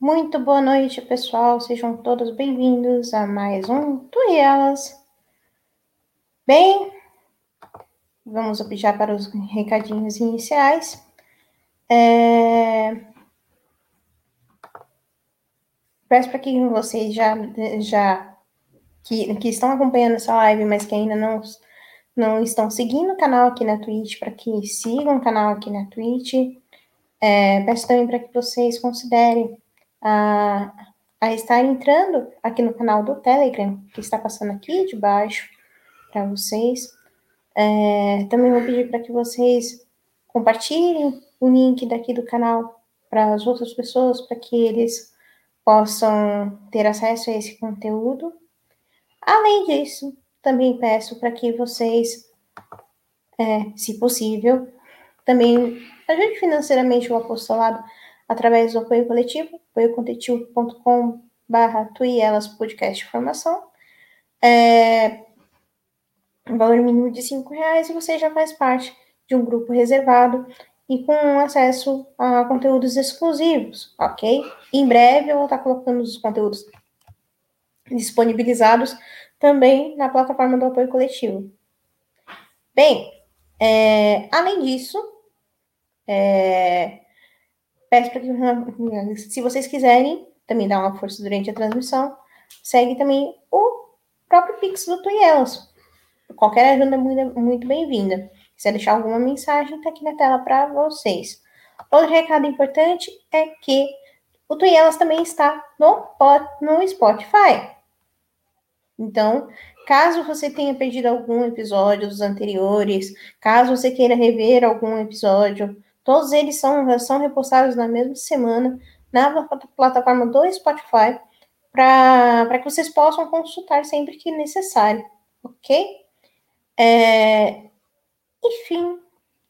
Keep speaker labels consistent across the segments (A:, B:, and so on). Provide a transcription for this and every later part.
A: Muito boa noite, pessoal. Sejam todos bem-vindos a mais um Tu e Elas. Bem, vamos já para os recadinhos iniciais. É... Peço para que vocês já, já que, que estão acompanhando essa live, mas que ainda não, não estão seguindo o canal aqui na Twitch, para que sigam o canal aqui na Twitch. É, peço também para que vocês considerem a, a estar entrando aqui no canal do Telegram, que está passando aqui de baixo para vocês. É, também vou pedir para que vocês compartilhem o link daqui do canal para as outras pessoas, para que eles possam ter acesso a esse conteúdo. Além disso, também peço para que vocês, é, se possível, também ajude financeiramente o apostolado através do apoio coletivo, apoiocoletivo.com barra Tuielas Podcast Formação. É, valor mínimo de cinco reais e você já faz parte de um grupo reservado e com acesso a conteúdos exclusivos, ok? Em breve eu vou estar colocando os conteúdos disponibilizados também na plataforma do apoio coletivo. Bem, é, além disso, é, Peço para que, se vocês quiserem, também dar uma força durante a transmissão, segue também o próprio Pix do Tuielas. Qualquer ajuda é muito, muito bem-vinda. Se quiser deixar alguma mensagem, está aqui na tela para vocês. Outro recado importante é que o Tuielas também está no, no Spotify. Então, caso você tenha perdido algum episódio dos anteriores, caso você queira rever algum episódio, Todos eles são, são repostados na mesma semana na plataforma do Spotify para que vocês possam consultar sempre que necessário, ok? É, enfim,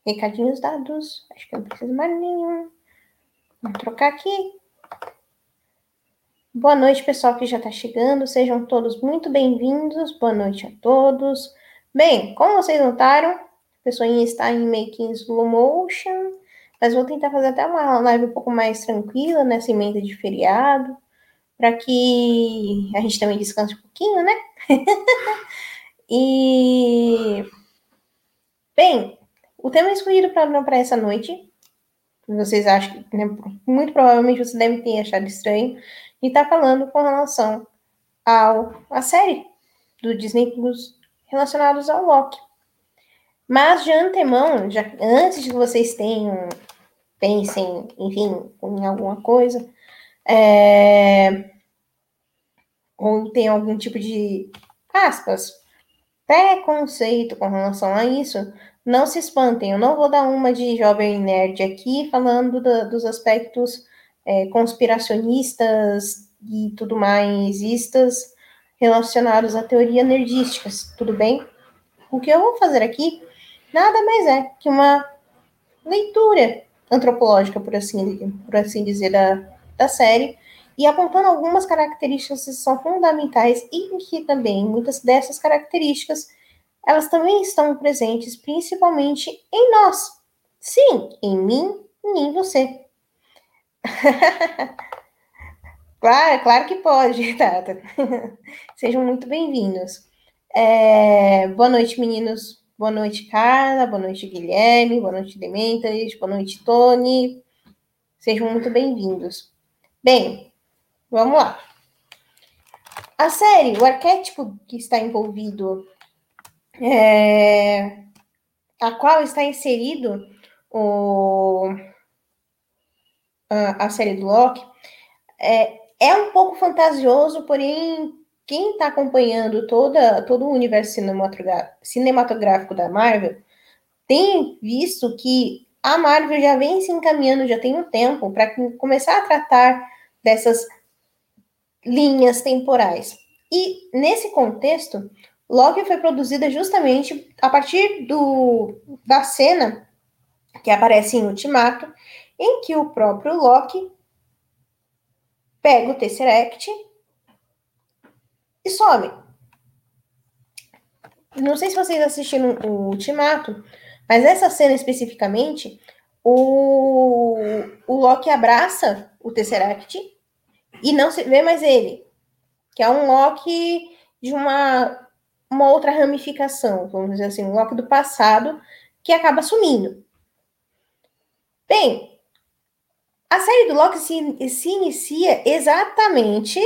A: recadinhos dados. Acho que não preciso mais nenhum. Vamos trocar aqui. Boa noite, pessoal que já está chegando. Sejam todos muito bem-vindos. Boa noite a todos. Bem, como vocês notaram, a pessoinha está em em slow motion. Mas vou tentar fazer até uma live um pouco mais tranquila nessa emenda de feriado, para que a gente também descanse um pouquinho, né? e. Bem, o tema escolhido para essa noite, vocês acham que, né, muito provavelmente você deve ter achado estranho, e está falando com relação ao, à série do Disney Plus relacionados ao Loki. Mas de antemão, já antes de vocês tenham pensem, enfim, em alguma coisa, é, ou tem algum tipo de aspas preconceito com relação a isso, não se espantem. Eu não vou dar uma de jovem nerd aqui falando dos aspectos é, conspiracionistas e tudo mais istas relacionados à teoria nerdísticas, tudo bem? O que eu vou fazer aqui nada mais é que uma leitura antropológica, por assim, por assim dizer, da, da série, e apontando algumas características que são fundamentais e que também muitas dessas características elas também estão presentes principalmente em nós. Sim, em mim e em você. claro, claro que pode, Tata. Sejam muito bem-vindos. É, boa noite, meninos. Boa noite, Carla. Boa noite, Guilherme. Boa noite, Dementas. Boa noite, Tony. Sejam muito bem-vindos. Bem, vamos lá. A série, o arquétipo que está envolvido, é, a qual está inserido o, a, a série do Loki, é, é um pouco fantasioso, porém quem está acompanhando toda, todo o universo cinematográfico da Marvel tem visto que a Marvel já vem se encaminhando, já tem um tempo, para começar a tratar dessas linhas temporais. E nesse contexto, Loki foi produzida justamente a partir do, da cena que aparece em Ultimato, em que o próprio Loki pega o Tesseract e some. Não sei se vocês assistiram o Ultimato, mas essa cena especificamente, o, o Loki abraça o Tesseract e não se vê mais ele, que é um Loki de uma, uma outra ramificação, vamos dizer assim, um Loki do passado que acaba sumindo. Bem, a série do Loki se, se inicia exatamente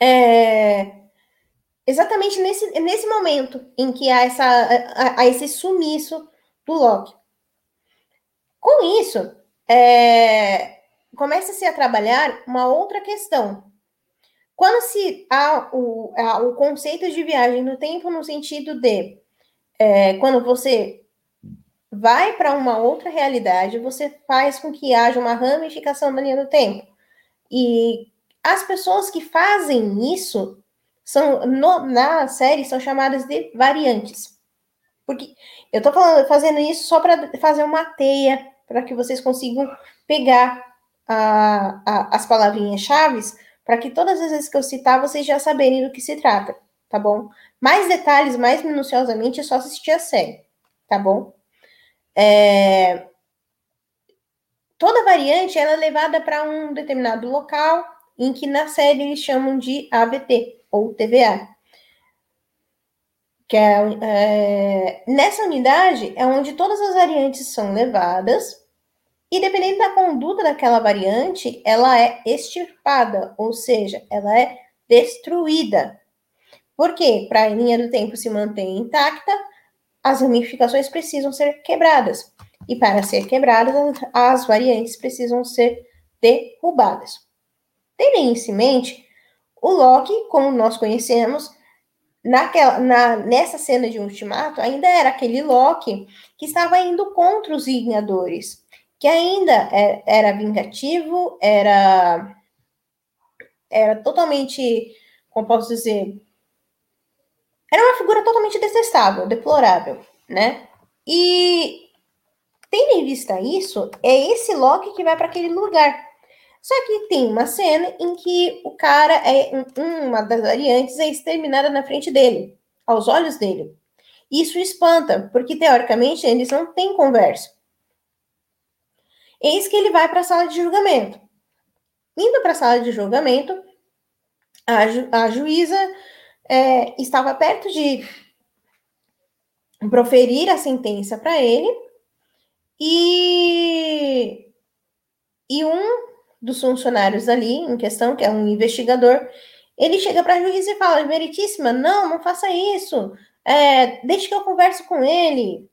A: é, exatamente nesse, nesse momento em que há, essa, há, há esse sumiço do Loki. Com isso, é, começa-se a trabalhar uma outra questão. Quando se há o, há o conceito de viagem no tempo no sentido de é, quando você vai para uma outra realidade, você faz com que haja uma ramificação da linha do tempo. E as pessoas que fazem isso são no, na série são chamadas de variantes. Porque eu estou fazendo isso só para fazer uma teia para que vocês consigam pegar a, a, as palavrinhas-chave, para que todas as vezes que eu citar, vocês já saberem do que se trata, tá bom? Mais detalhes, mais minuciosamente, é só assistir a série, tá bom? É... Toda variante ela é levada para um determinado local, em que na série eles chamam de AVT, ou TVA. Que é, é, nessa unidade é onde todas as variantes são levadas e dependendo da conduta daquela variante, ela é extirpada, ou seja, ela é destruída. Por quê? Para a linha do tempo se manter intacta, as ramificações precisam ser quebradas. E para ser quebradas, as variantes precisam ser derrubadas. Tendo isso em mente, o Loki, como nós conhecemos, naquela, na, nessa cena de Ultimato, ainda era aquele Loki que estava indo contra os Vingadores, que ainda é, era vingativo, era, era totalmente, como posso dizer, era uma figura totalmente detestável, deplorável, né? E tendo em vista isso, é esse Loki que vai para aquele lugar. Só que tem uma cena em que o cara é uma das variantes é exterminada na frente dele, aos olhos dele. Isso espanta, porque teoricamente eles não têm conversa. Eis que ele vai para a sala de julgamento. Indo para a sala de julgamento, a, ju a juíza é, estava perto de proferir a sentença para ele e, e um dos funcionários ali em questão, que é um investigador, ele chega para a juiz e fala: Meritíssima, não, não faça isso, é, deixe que eu converse com ele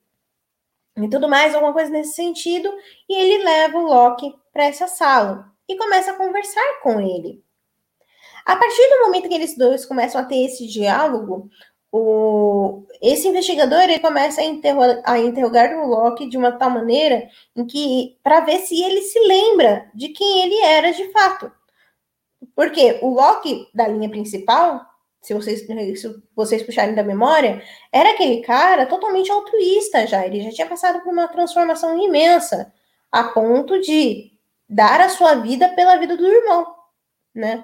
A: e tudo mais, alguma coisa nesse sentido. E ele leva o Loki para essa sala e começa a conversar com ele. A partir do momento que eles dois começam a ter esse diálogo, o, esse investigador ele começa a, interrogar, a interrogar o Loki de uma tal maneira em que para ver se ele se lembra de quem ele era de fato. Porque o Loki da linha principal, se vocês, se vocês puxarem da memória, era aquele cara totalmente altruísta já. Ele já tinha passado por uma transformação imensa, a ponto de dar a sua vida pela vida do irmão, né?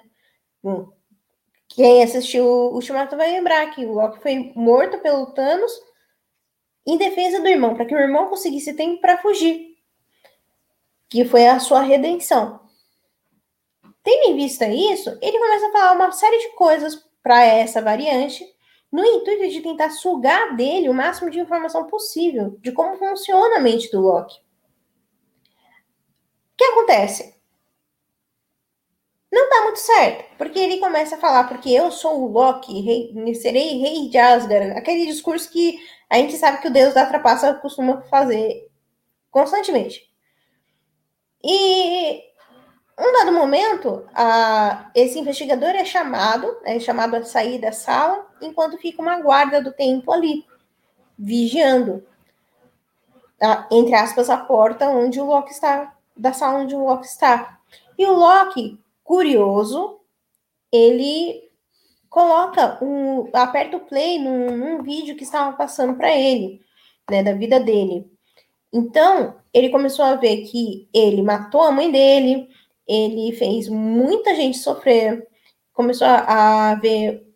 A: Quem assistiu o Ultimato vai lembrar que o Loki foi morto pelo Thanos em defesa do irmão, para que o irmão conseguisse tempo para fugir. Que foi a sua redenção. Tendo em vista isso, ele começa a falar uma série de coisas para essa variante, no intuito de tentar sugar dele o máximo de informação possível de como funciona a mente do Loki. O que acontece? Não dá muito certo, porque ele começa a falar, porque eu sou o Loki, rei, serei rei de Asgard, aquele discurso que a gente sabe que o deus da trapaça costuma fazer constantemente. E um dado momento, a, esse investigador é chamado, é chamado a sair da sala, enquanto fica uma guarda do tempo ali, vigiando, a, entre aspas, a porta onde o Loki está, da sala onde o Loki está. E o Loki curioso, ele coloca um, aperta o play num, num vídeo que estava passando para ele, né, da vida dele. Então, ele começou a ver que ele matou a mãe dele, ele fez muita gente sofrer, começou a, a ver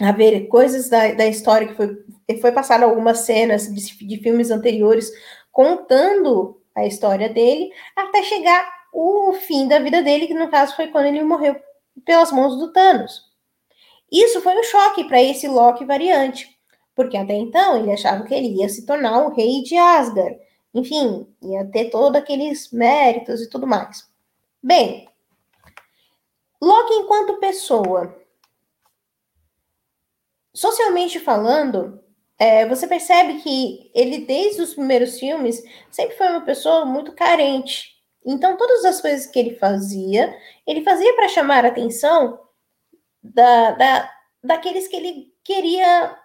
A: a ver coisas da, da história que foi foi passado algumas cenas de, de filmes anteriores contando a história dele, até chegar o fim da vida dele, que no caso foi quando ele morreu pelas mãos do Thanos. Isso foi um choque para esse Loki variante, porque até então ele achava que ele ia se tornar o rei de Asgard. Enfim, ia ter todos aqueles méritos e tudo mais. Bem, Loki enquanto pessoa, socialmente falando, é, você percebe que ele, desde os primeiros filmes, sempre foi uma pessoa muito carente. Então, todas as coisas que ele fazia, ele fazia para chamar a atenção da, da, daqueles que ele queria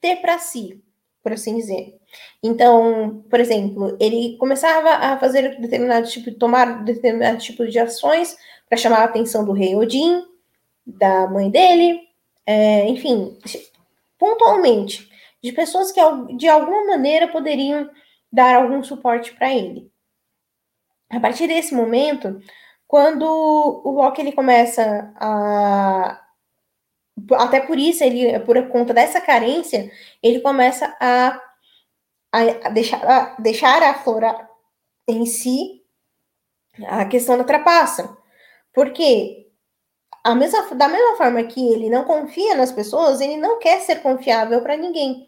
A: ter para si, por assim dizer. Então, por exemplo, ele começava a fazer determinado tipo, tomar determinado tipo de ações para chamar a atenção do rei Odin, da mãe dele, é, enfim, pontualmente, de pessoas que de alguma maneira poderiam dar algum suporte para ele. A partir desse momento, quando o Loki ele começa a até por isso ele por conta dessa carência, ele começa a, a deixar a deixar aflorar em si a questão da trapaça. Porque a mesma, da mesma forma que ele não confia nas pessoas, ele não quer ser confiável para ninguém.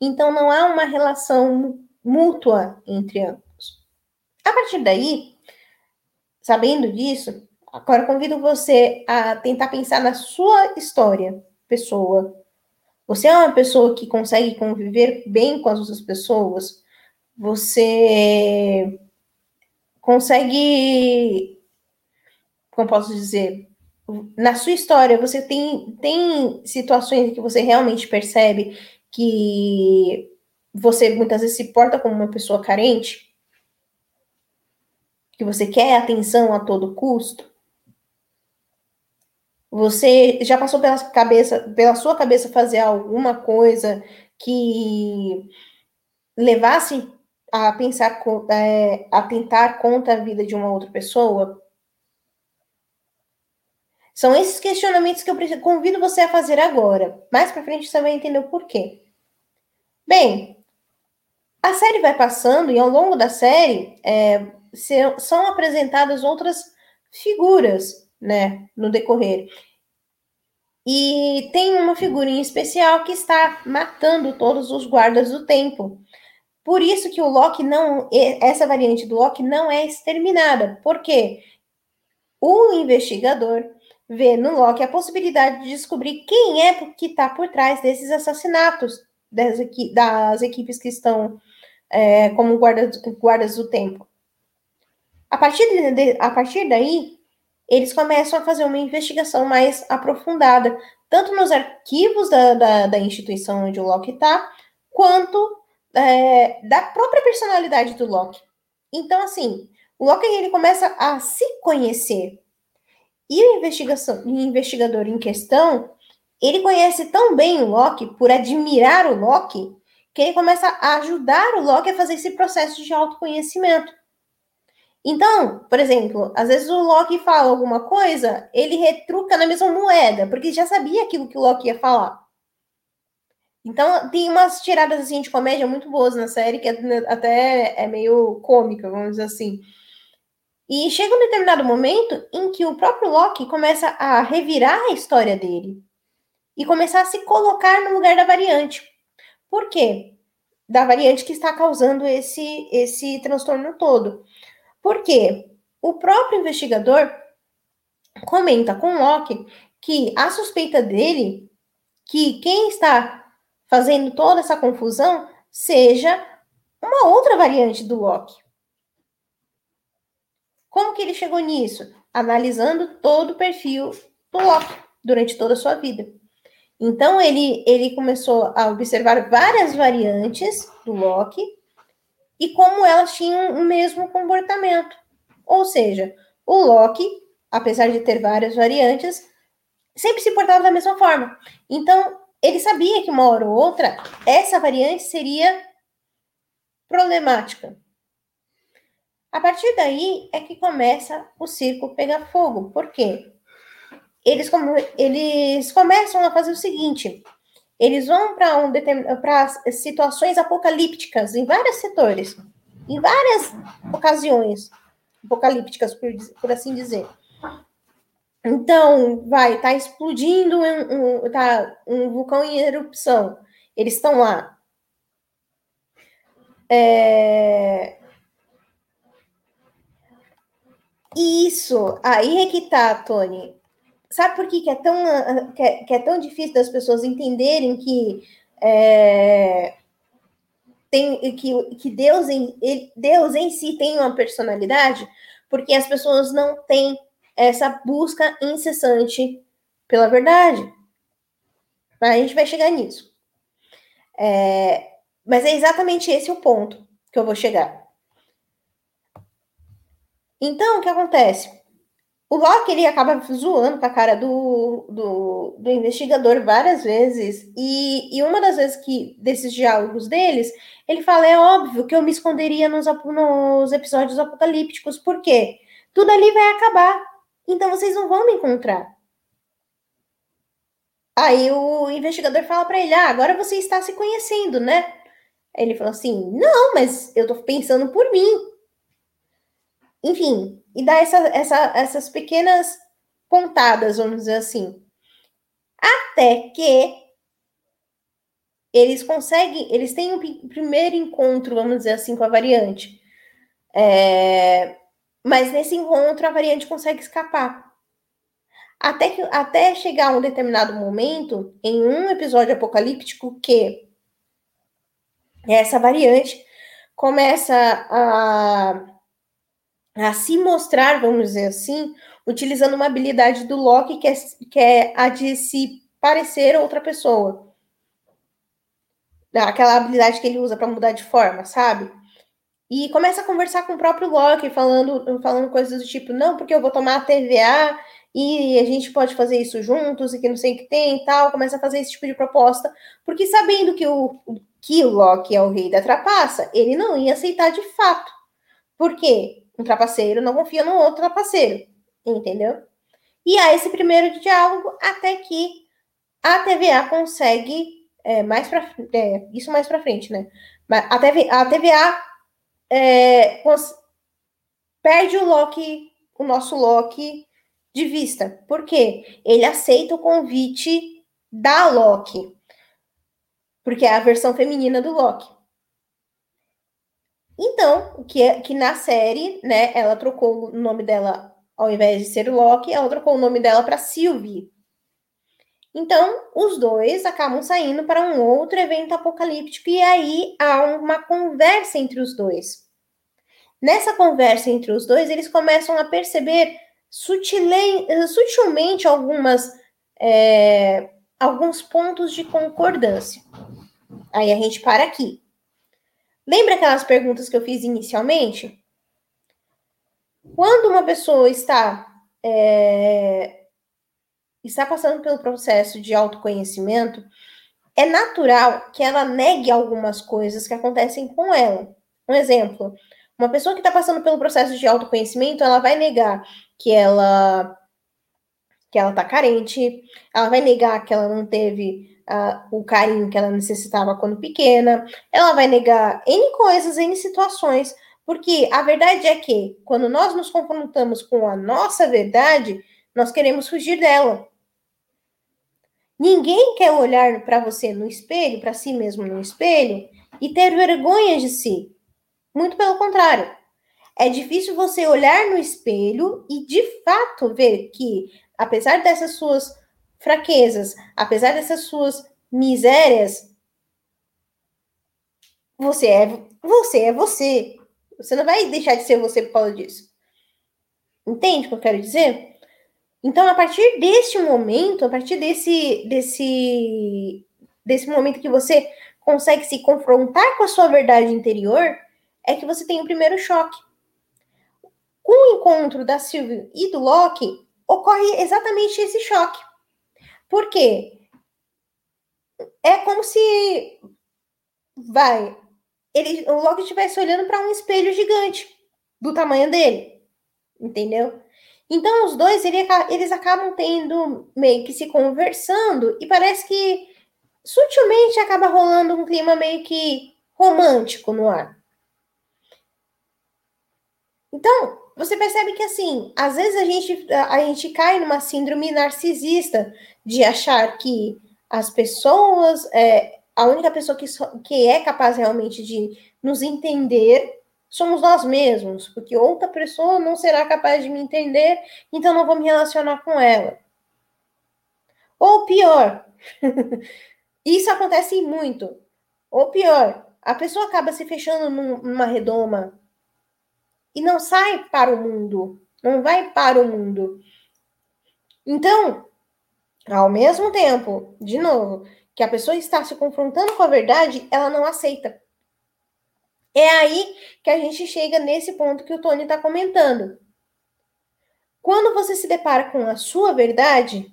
A: Então não há uma relação mútua entre ambos. A partir daí, sabendo disso, agora convido você a tentar pensar na sua história, pessoa. Você é uma pessoa que consegue conviver bem com as outras pessoas? Você consegue, como posso dizer, na sua história, você tem, tem situações que você realmente percebe que você muitas vezes se porta como uma pessoa carente? Que você quer atenção a todo custo? Você já passou pela cabeça, pela sua cabeça fazer alguma coisa que levasse a pensar, é, a tentar contra a vida de uma outra pessoa? São esses questionamentos que eu convido você a fazer agora. Mais para frente você vai entender o porquê. Bem, a série vai passando e ao longo da série é, são apresentadas outras figuras, né, no decorrer. E tem uma figura em especial que está matando todos os guardas do templo. Por isso que o Loki não, essa variante do Loki não é exterminada, porque o investigador vê no Loki a possibilidade de descobrir quem é que está por trás desses assassinatos das, das equipes que estão é, como guardas, do templo. A partir, de, a partir daí, eles começam a fazer uma investigação mais aprofundada, tanto nos arquivos da, da, da instituição onde o Loki está, quanto é, da própria personalidade do Loki. Então, assim, o Loki ele começa a se conhecer. E o o investigador em questão, ele conhece tão bem o Loki, por admirar o Loki, que ele começa a ajudar o Loki a fazer esse processo de autoconhecimento. Então, por exemplo, às vezes o Loki fala alguma coisa, ele retruca na mesma moeda, porque já sabia aquilo que o Loki ia falar. Então, tem umas tiradas assim de comédia muito boas na série, que até é meio cômica, vamos dizer assim. E chega um determinado momento em que o próprio Loki começa a revirar a história dele e começar a se colocar no lugar da variante. Por quê? Da variante que está causando esse, esse transtorno todo. Porque o próprio investigador comenta com Locke que a suspeita dele que quem está fazendo toda essa confusão seja uma outra variante do Locke. Como que ele chegou nisso? Analisando todo o perfil do Locke durante toda a sua vida. Então ele, ele começou a observar várias variantes do Locke e como elas tinham o mesmo comportamento. Ou seja, o Loki, apesar de ter várias variantes, sempre se portava da mesma forma. Então, ele sabia que uma hora ou outra essa variante seria problemática. A partir daí é que começa o circo pegar fogo. Por quê? Eles, eles começam a fazer o seguinte: eles vão para um para situações apocalípticas em vários setores, em várias ocasiões. apocalípticas, por, por assim dizer. Então, vai, tá explodindo um, um, tá, um vulcão em erupção. Eles estão lá. É... Isso, aí é que tá, Tony. Sabe por que, que é, tão, que é, que, é, tão difícil das pessoas entenderem que é, tem que, que Deus, em, Deus em si tem uma personalidade? Porque as pessoas não têm essa busca incessante pela verdade. A gente vai chegar nisso. É, mas é exatamente esse o ponto que eu vou chegar. Então, o que acontece? O Loki ele acaba zoando com a cara do, do, do investigador várias vezes, e, e uma das vezes que desses diálogos deles, ele fala: é óbvio que eu me esconderia nos, nos episódios apocalípticos, por quê? Tudo ali vai acabar. Então vocês não vão me encontrar. Aí o investigador fala para ele: Ah, agora você está se conhecendo, né? Ele falou assim: Não, mas eu tô pensando por mim. Enfim, e dá essa, essa, essas pequenas pontadas, vamos dizer assim. Até que eles conseguem, eles têm um primeiro encontro, vamos dizer assim, com a variante. É, mas nesse encontro a variante consegue escapar. Até, que, até chegar a um determinado momento, em um episódio apocalíptico, que essa variante começa a, a se mostrar, vamos dizer assim, utilizando uma habilidade do Loki, que é, que é a de se parecer outra pessoa. Aquela habilidade que ele usa para mudar de forma, sabe? E começa a conversar com o próprio Loki, falando, falando coisas do tipo, não, porque eu vou tomar a TVA e a gente pode fazer isso juntos e que não sei o que tem e tal. Começa a fazer esse tipo de proposta, porque sabendo que o, que o Loki é o rei da trapaça, ele não ia aceitar de fato. Por quê? Um trapaceiro não confia no outro trapaceiro, entendeu? E há esse primeiro diálogo até que a TVA consegue é, mais para é, isso mais para frente, né? A TVA, a TVA é, perde o Loki, o nosso Loki de vista. Por quê? Ele aceita o convite da Loki. Porque é a versão feminina do Loki. Então, que, é, que na série, né, ela trocou o nome dela, ao invés de ser Loki, ela trocou o nome dela para Sylvie. Então, os dois acabam saindo para um outro evento apocalíptico e aí há uma conversa entre os dois. Nessa conversa entre os dois, eles começam a perceber sutilmente algumas, é, alguns pontos de concordância. Aí a gente para aqui. Lembra aquelas perguntas que eu fiz inicialmente? Quando uma pessoa está é, está passando pelo processo de autoconhecimento, é natural que ela negue algumas coisas que acontecem com ela. Um exemplo, uma pessoa que está passando pelo processo de autoconhecimento, ela vai negar que ela que ela está carente, ela vai negar que ela não teve uh, o carinho que ela necessitava quando pequena, ela vai negar N coisas, N situações, porque a verdade é que quando nós nos confrontamos com a nossa verdade, nós queremos fugir dela. Ninguém quer olhar para você no espelho, para si mesmo no espelho, e ter vergonha de si. Muito pelo contrário. É difícil você olhar no espelho e de fato ver que, apesar dessas suas fraquezas, apesar dessas suas misérias, você é você é você. Você não vai deixar de ser você por causa disso. Entende o que eu quero dizer? Então, a partir deste momento, a partir desse desse desse momento que você consegue se confrontar com a sua verdade interior, é que você tem o primeiro choque. Com o encontro da Sylvie e do Loki, ocorre exatamente esse choque. Por quê? É como se vai, ele, o Loki estivesse olhando para um espelho gigante do tamanho dele, entendeu? Então os dois ele, eles acabam tendo meio que se conversando e parece que sutilmente acaba rolando um clima meio que romântico no ar. Então, você percebe que assim, às vezes a gente, a gente cai numa síndrome narcisista de achar que as pessoas, é, a única pessoa que, que é capaz realmente de nos entender somos nós mesmos, porque outra pessoa não será capaz de me entender, então não vou me relacionar com ela. Ou pior, isso acontece muito. Ou pior, a pessoa acaba se fechando numa redoma e não sai para o mundo, não vai para o mundo. Então, ao mesmo tempo, de novo, que a pessoa está se confrontando com a verdade, ela não aceita. É aí que a gente chega nesse ponto que o Tony está comentando. Quando você se depara com a sua verdade,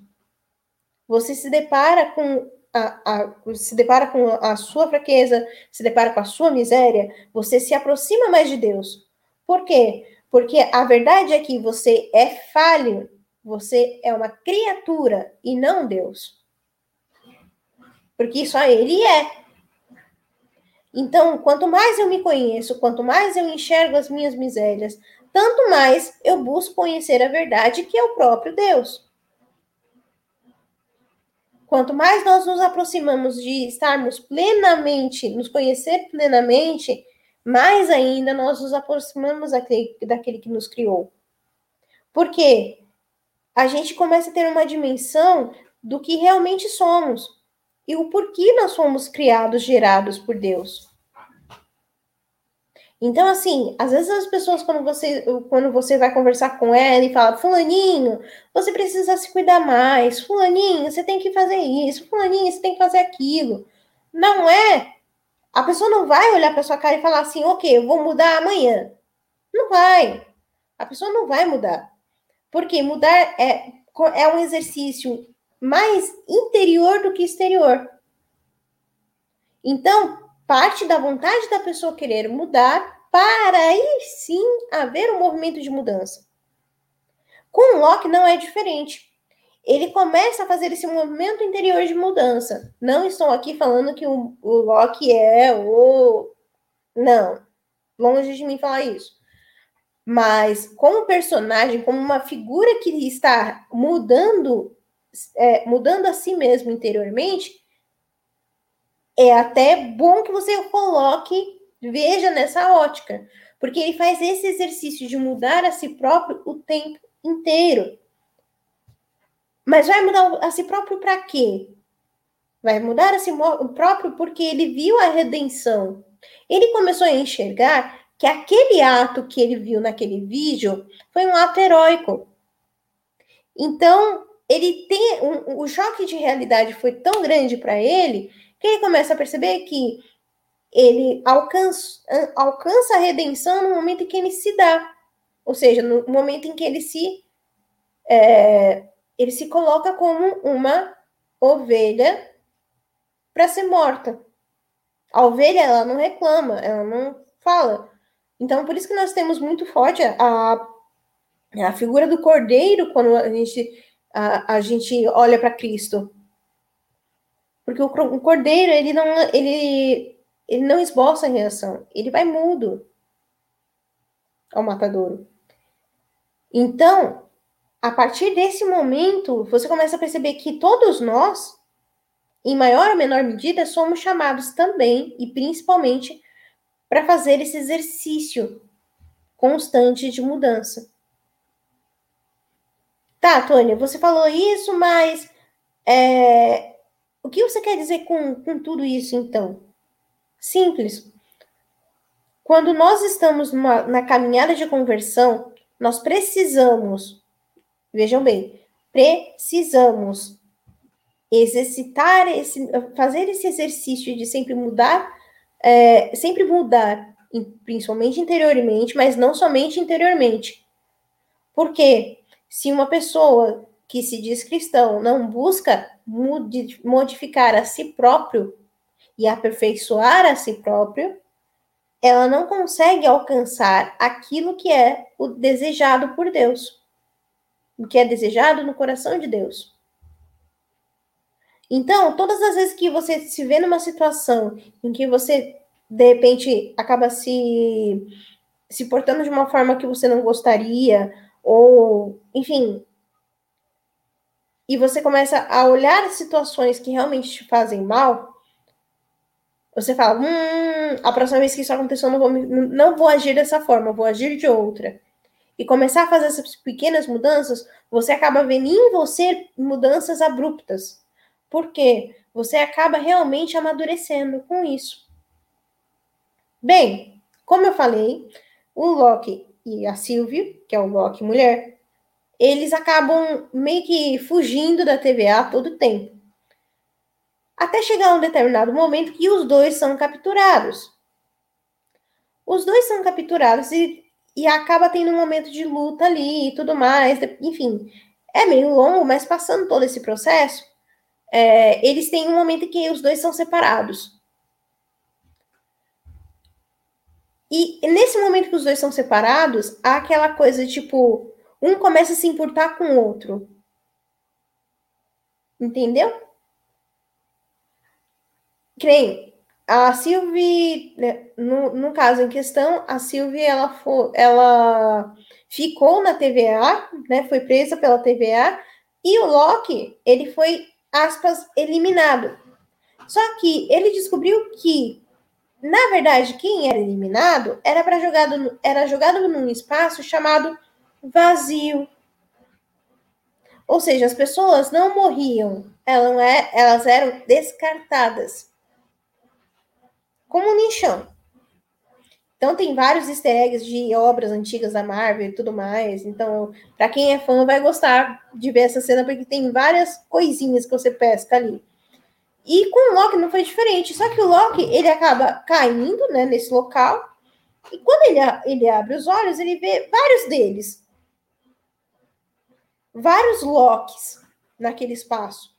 A: você se depara com a, a, se depara com a sua fraqueza, se depara com a sua miséria, você se aproxima mais de Deus. Por quê? Porque a verdade é que você é falho, você é uma criatura e não Deus. Porque só Ele é. Então, quanto mais eu me conheço, quanto mais eu enxergo as minhas misérias, tanto mais eu busco conhecer a verdade que é o próprio Deus. Quanto mais nós nos aproximamos de estarmos plenamente, nos conhecer plenamente, mais ainda nós nos aproximamos daquele, daquele que nos criou. Porque a gente começa a ter uma dimensão do que realmente somos e o porquê nós fomos criados, gerados por Deus. Então, assim, às vezes as pessoas, quando você, quando você vai conversar com ela e fala, Fulaninho, você precisa se cuidar mais, Fulaninho, você tem que fazer isso, Fulaninho, você tem que fazer aquilo. Não é. A pessoa não vai olhar para sua cara e falar assim, ok, eu vou mudar amanhã. Não vai. A pessoa não vai mudar. Porque mudar é, é um exercício mais interior do que exterior. Então, parte da vontade da pessoa querer mudar para aí sim haver um movimento de mudança. Com Locke não é diferente. Ele começa a fazer esse movimento interior de mudança. Não estou aqui falando que o, o Locke é o. Não. Longe de mim falar isso. Mas, como personagem, como uma figura que está mudando, é, mudando a si mesmo interiormente, é até bom que você coloque, veja nessa ótica, porque ele faz esse exercício de mudar a si próprio o tempo inteiro. Mas vai mudar a si próprio para quê? Vai mudar a si próprio porque ele viu a redenção. Ele começou a enxergar que aquele ato que ele viu naquele vídeo foi um ato heróico. Então, ele tem um, o choque de realidade foi tão grande para ele que ele começa a perceber que ele alcança, alcança a redenção no momento em que ele se dá. Ou seja, no momento em que ele se é, ele se coloca como uma ovelha para ser morta. A ovelha ela não reclama, ela não fala. Então, por isso que nós temos muito forte a, a figura do cordeiro quando a gente, a, a gente olha para Cristo. Porque o, o cordeiro, ele não, ele, ele não esboça a reação, ele vai mudo ao matadouro. Então, a partir desse momento, você começa a perceber que todos nós, em maior ou menor medida, somos chamados também e principalmente para fazer esse exercício constante de mudança. Tá, Tônia, você falou isso, mas é, o que você quer dizer com, com tudo isso, então? Simples. Quando nós estamos numa, na caminhada de conversão, nós precisamos, vejam bem, precisamos exercitar esse, fazer esse exercício de sempre mudar, é, sempre mudar, principalmente interiormente, mas não somente interiormente. Porque se uma pessoa que se diz cristão não busca modificar a si próprio e aperfeiçoar a si próprio, ela não consegue alcançar aquilo que é o desejado por Deus, o que é desejado no coração de Deus. Então, todas as vezes que você se vê numa situação em que você de repente acaba se se portando de uma forma que você não gostaria, ou, enfim. E você começa a olhar situações que realmente te fazem mal, você fala, hum, a próxima vez que isso acontecer, eu não vou, não vou agir dessa forma, vou agir de outra. E começar a fazer essas pequenas mudanças, você acaba vendo em você mudanças abruptas. Por quê? Você acaba realmente amadurecendo com isso. Bem, como eu falei, o Loki e a Sylvie, que é o Loki mulher, eles acabam meio que fugindo da TVA todo tempo. Até chegar um determinado momento que os dois são capturados. Os dois são capturados e, e acaba tendo um momento de luta ali e tudo mais. Enfim, é meio longo, mas passando todo esse processo, é, eles têm um momento em que os dois são separados. E nesse momento que os dois são separados, há aquela coisa tipo, um começa a se importar com o outro. Entendeu? Creio, a Sylvie, né, no, no caso em questão, a Sylvie, ela, foi, ela ficou na TVA, né, foi presa pela TVA, e o Loki, ele foi, aspas, eliminado. Só que ele descobriu que na verdade, quem era eliminado era para jogado era jogado num espaço chamado vazio. Ou seja, as pessoas não morriam, elas, eram descartadas. Como um nichão. Então tem vários easter eggs de obras antigas da Marvel e tudo mais. Então, para quem é fã vai gostar de ver essa cena porque tem várias coisinhas que você pesca ali. E com o Loki não foi diferente. Só que o Loki, ele acaba caindo, né, nesse local. E quando ele, ele abre os olhos, ele vê vários deles. Vários Locks naquele espaço.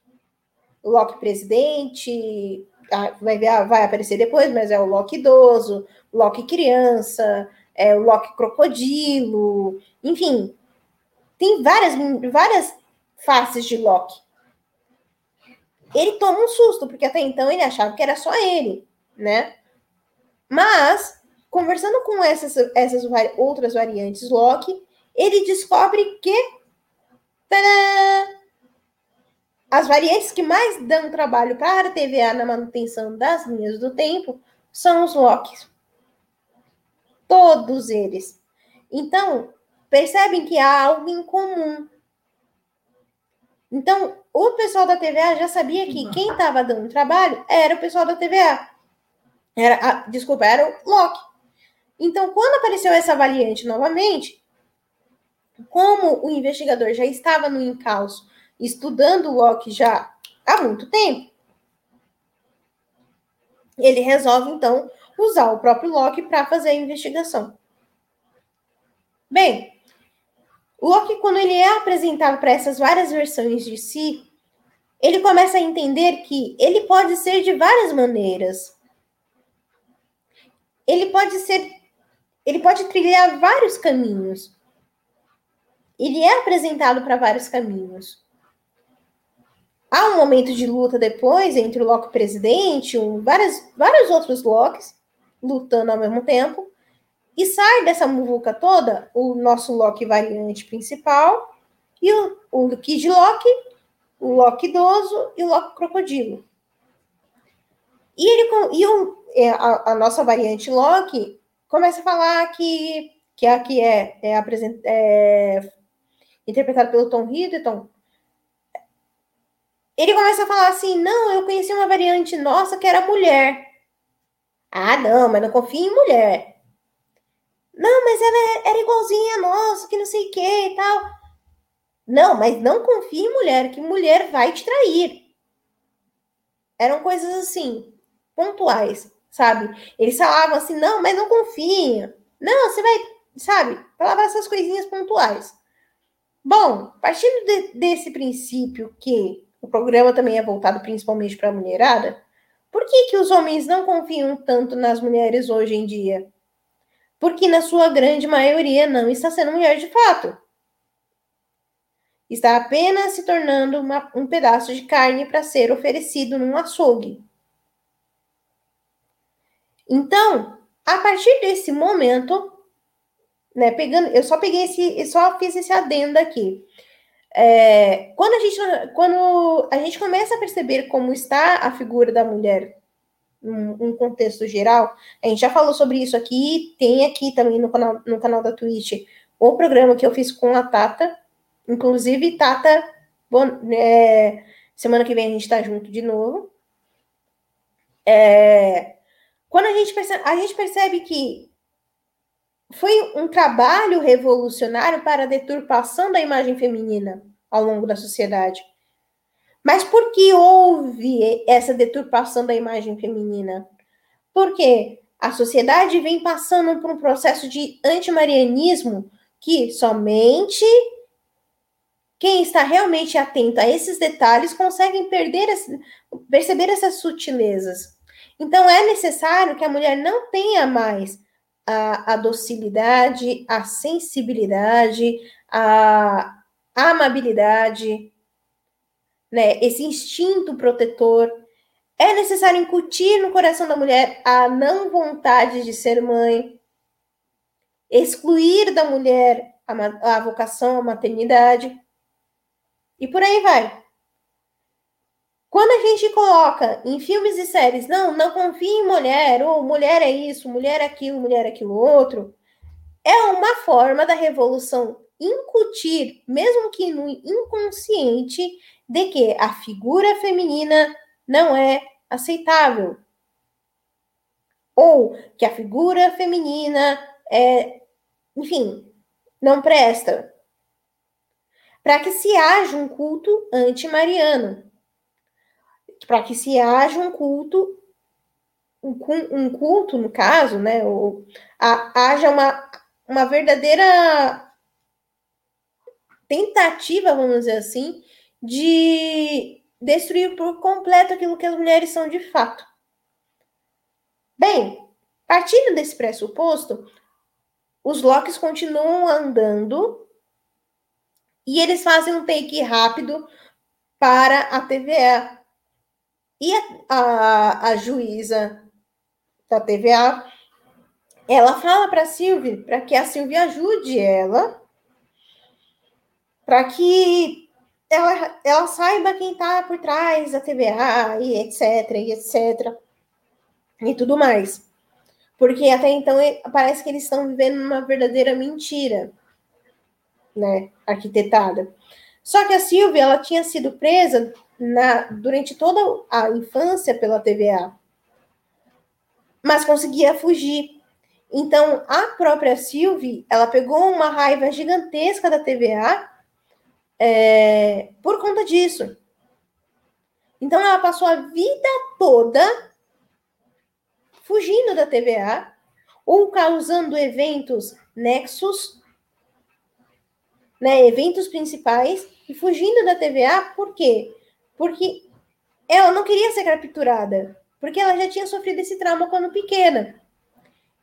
A: O Loki presidente, vai, vai aparecer depois, mas é o Loki idoso, Loki criança, é o Loki crocodilo, enfim. Tem várias, várias faces de Loki ele toma um susto, porque até então ele achava que era só ele, né? Mas, conversando com essas, essas outras variantes Loki, ele descobre que as variantes que mais dão trabalho para a TVA na manutenção das linhas do tempo são os Locks. Todos eles. Então, percebem que há algo em comum então, o pessoal da TVA já sabia que quem estava dando trabalho era o pessoal da TVA. Era, a, desculpa, era o Loki. Então, quando apareceu essa variante novamente, como o investigador já estava no encalço, estudando o Loki já há muito tempo, ele resolve então usar o próprio Loki para fazer a investigação. Bem, Loki, quando ele é apresentado para essas várias versões de si, ele começa a entender que ele pode ser de várias maneiras. Ele pode ser, ele pode trilhar vários caminhos. Ele é apresentado para vários caminhos. Há um momento de luta depois entre o Loki presidente, um, várias, vários outros Locks lutando ao mesmo tempo. E sai dessa muvuca toda o nosso Loki variante principal e o, o Kid Loki, o Loki idoso e o Loki crocodilo. E, ele, e o, é, a, a, nossa variante Loki começa a falar que, que aqui é, é, apresent, é interpretado pelo Tom Hiddleston. Ele começa a falar assim: não, eu conheci uma variante nossa que era mulher. Ah, não, mas não confio em mulher. Não, mas ela é, era igualzinha a nossa, que não sei o que e tal. Não, mas não confie em mulher, que mulher vai te trair. Eram coisas assim, pontuais, sabe? Eles falavam assim, não, mas não confia. Não, você vai, sabe? Falavam essas coisinhas pontuais. Bom, partindo de, desse princípio que o programa também é voltado principalmente para a mulherada, por que, que os homens não confiam tanto nas mulheres hoje em dia? porque na sua grande maioria não está sendo mulher de fato. Está apenas se tornando uma, um pedaço de carne para ser oferecido num açougue. Então, a partir desse momento, né, pegando, eu só peguei esse, só fiz esse adendo aqui. É, quando, a gente, quando a gente começa a perceber como está a figura da mulher num, contexto geral, a gente já falou sobre isso aqui, tem aqui também no canal, no canal da Twitch o programa que eu fiz com a Tata, inclusive Tata, bom, é, semana que vem a gente está junto de novo. É, quando a gente, percebe, a gente percebe que foi um trabalho revolucionário para a deturpação da imagem feminina ao longo da sociedade. Mas por que houve essa deturpação da imagem feminina? Porque a sociedade vem passando por um processo de antimarianismo que somente quem está realmente atento a esses detalhes consegue perder, perceber essas sutilezas. Então é necessário que a mulher não tenha mais a, a docilidade, a sensibilidade, a, amabilidade, né, esse instinto protetor. É necessário incutir no coração da mulher a não vontade de ser mãe, excluir da mulher a, a vocação à maternidade, e por aí vai. Quando a gente coloca em filmes e séries, não, não confie em mulher, ou mulher é isso, mulher é aquilo, mulher é aquilo outro, é uma forma da revolução incutir, mesmo que no inconsciente, de que a figura feminina não é aceitável. Ou que a figura feminina é, enfim, não presta. Para que se haja um culto anti-mariano para que se haja um culto, um, culto, no caso, né, ou a, haja uma, uma verdadeira tentativa, vamos dizer assim, de destruir por completo aquilo que as mulheres são de fato. Bem, partindo desse pressuposto, os Locks continuam andando e eles fazem um take rápido para a TVA, e a, a, a juíza da TVA, ela fala para a Silvia, para que a Silvia ajude ela, para que ela, ela saiba quem está por trás da TVA, e etc, e etc, e tudo mais. Porque até então parece que eles estão vivendo uma verdadeira mentira, né, arquitetada. Só que a Silvia, ela tinha sido presa na, durante toda a infância pela TVA, mas conseguia fugir. Então, a própria Sylvie, ela pegou uma raiva gigantesca da TVA é, por conta disso. Então, ela passou a vida toda fugindo da TVA ou causando eventos nexos, né, eventos principais e fugindo da TVA, por quê? Porque ela não queria ser capturada, porque ela já tinha sofrido esse trauma quando pequena.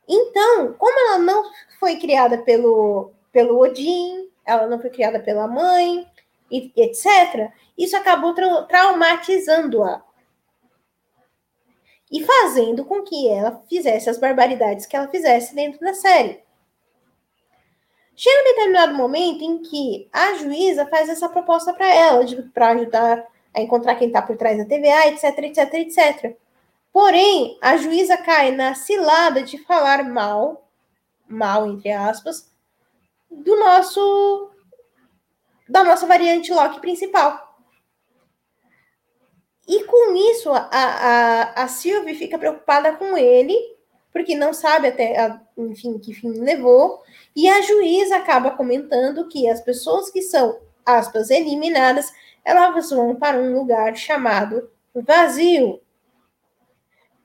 A: Então, como ela não foi criada pelo, pelo Odin, ela não foi criada pela mãe, e, etc., isso acabou tra traumatizando-a. E fazendo com que ela fizesse as barbaridades que ela fizesse dentro da série. Chega um determinado momento em que a juíza faz essa proposta para ela, para ajudar a encontrar quem está por trás da TVA, etc, etc, etc. Porém, a juíza cai na cilada de falar mal, mal entre aspas, do nosso da nossa variante Loki principal. E com isso, a, a, a Sylvie fica preocupada com ele, porque não sabe até, enfim, que fim levou, e a juíza acaba comentando que as pessoas que são, aspas, eliminadas elas vão para um lugar chamado vazio.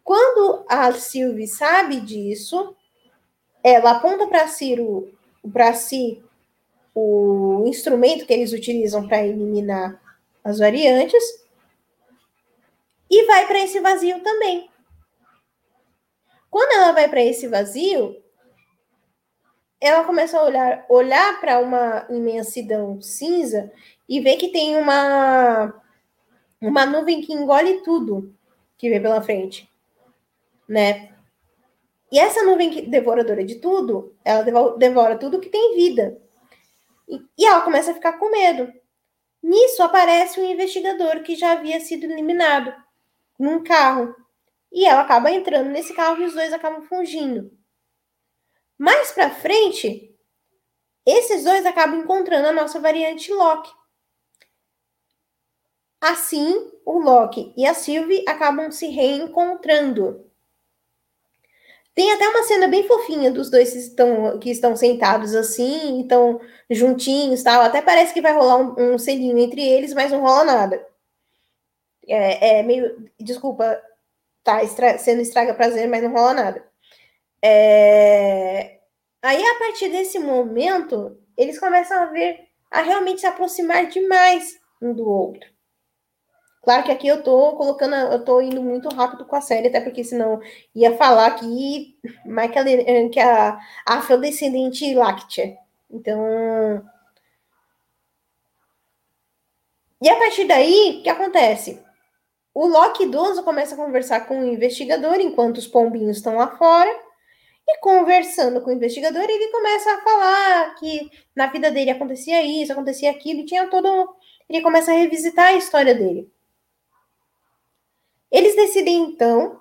A: Quando a Sylvie sabe disso, ela aponta para Ciro, para si o instrumento que eles utilizam para eliminar as variantes e vai para esse vazio também. Quando ela vai para esse vazio, ela começa a olhar, olhar para uma imensidão cinza e vê que tem uma uma nuvem que engole tudo que vem pela frente, né? E essa nuvem devoradora de tudo, ela devora tudo que tem vida. E, e ela começa a ficar com medo. Nisso aparece um investigador que já havia sido eliminado num carro. E ela acaba entrando nesse carro e os dois acabam fugindo. Mais para frente, esses dois acabam encontrando a nossa variante Loki. Assim, o Loki e a Sylvie acabam se reencontrando. Tem até uma cena bem fofinha dos dois que estão, que estão sentados assim, estão juntinhos tal. Até parece que vai rolar um, um selinho entre eles, mas não rola nada. É, é meio. Desculpa, tá estra, sendo estraga prazer, mas não rola nada. É, aí, a partir desse momento, eles começam a ver, a realmente se aproximar demais um do outro. Claro que aqui eu tô colocando, eu tô indo muito rápido com a série, até porque senão ia falar que Michael, eh, que a afrodescendente láctea. Então. E a partir daí, o que acontece? O Loki idoso começa a conversar com o investigador enquanto os pombinhos estão lá fora. E conversando com o investigador, ele começa a falar que na vida dele acontecia isso, acontecia aquilo, e tinha todo. Ele começa a revisitar a história dele. Eles decidem então,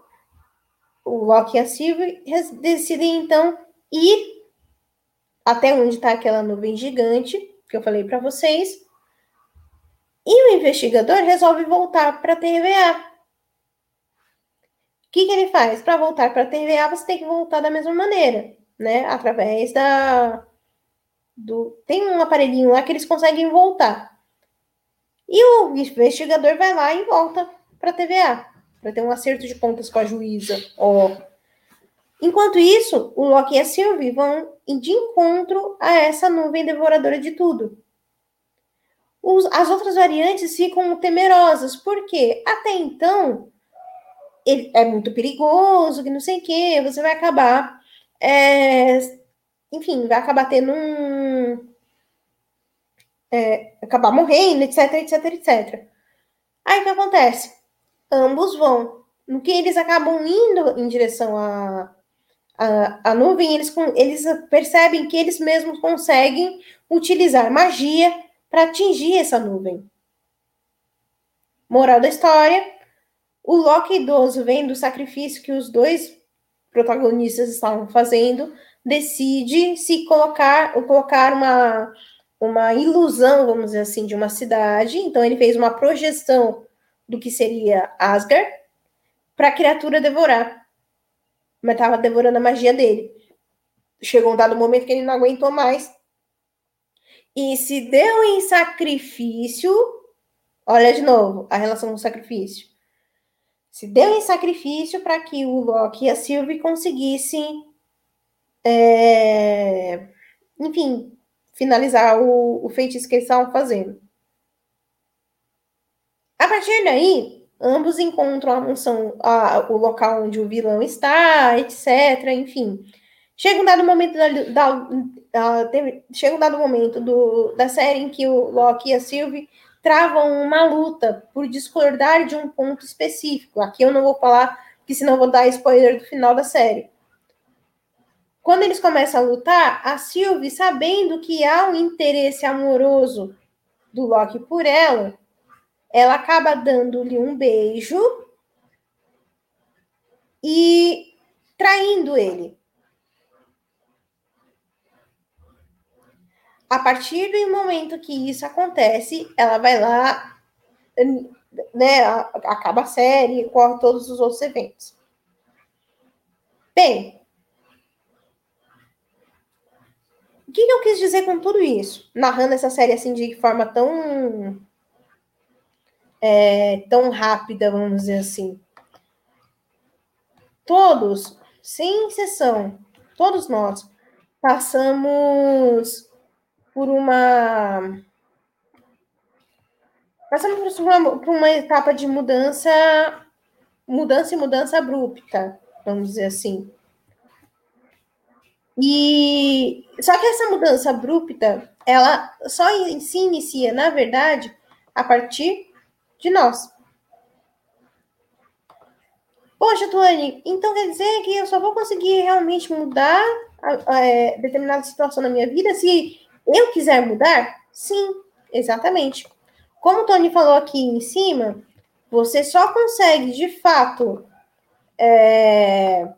A: o Loki e a Sylvie decidem então ir até onde está aquela nuvem gigante que eu falei para vocês. E o investigador resolve voltar para a TVA. O que, que ele faz? Para voltar para a TVA, você tem que voltar da mesma maneira, né? Através da. Do, tem um aparelhinho lá que eles conseguem voltar. E o investigador vai lá e volta para a TVA para ter um acerto de contas com a juíza. Ó. Enquanto isso, o Loki e a Sylvie vão de encontro a essa nuvem devoradora de tudo. Os, as outras variantes ficam temerosas, porque até então ele é muito perigoso, que não sei o que, você vai acabar. É, enfim, vai acabar tendo um. É, acabar morrendo, etc, etc, etc. Aí o que acontece? ambos vão. No que eles acabam indo em direção à a, nuvem, eles, eles percebem que eles mesmos conseguem utilizar magia para atingir essa nuvem. Moral da história: o Loki idoso, vendo o sacrifício que os dois protagonistas estavam fazendo, decide se colocar, colocar uma, uma ilusão, vamos dizer assim, de uma cidade. Então, ele fez uma projeção do que seria Asgard para a criatura devorar. Mas estava devorando a magia dele. Chegou um dado momento que ele não aguentou mais. E se deu em sacrifício. Olha de novo a relação com sacrifício. Se deu em sacrifício para que o Loki e a Sylvie conseguissem. É, enfim, finalizar o, o feitiço que eles estavam fazendo. A partir daí, ambos encontram a mansão, a, o local onde o vilão está, etc. Enfim, chega um dado momento da, da, da chega um dado momento do, da série em que o Loki e a Sylvie travam uma luta por discordar de um ponto específico. Aqui eu não vou falar, porque senão vou dar spoiler do final da série. Quando eles começam a lutar, a Sylvie, sabendo que há um interesse amoroso do Loki por ela, ela acaba dando-lhe um beijo e traindo ele. A partir do momento que isso acontece, ela vai lá, né, acaba a série corre todos os outros eventos. Bem, o que eu quis dizer com tudo isso? Narrando essa série assim de forma tão é, tão rápida, vamos dizer assim. Todos, sem exceção, todos nós passamos por uma passamos por uma, por uma etapa de mudança, mudança e mudança abrupta, vamos dizer assim. E só que essa mudança abrupta, ela só se inicia, na verdade, a partir de nós. Poxa, Tuane, então quer dizer que eu só vou conseguir realmente mudar a, a, é, determinada situação na minha vida se eu quiser mudar? Sim, exatamente. Como o Tony falou aqui em cima, você só consegue, de fato, é,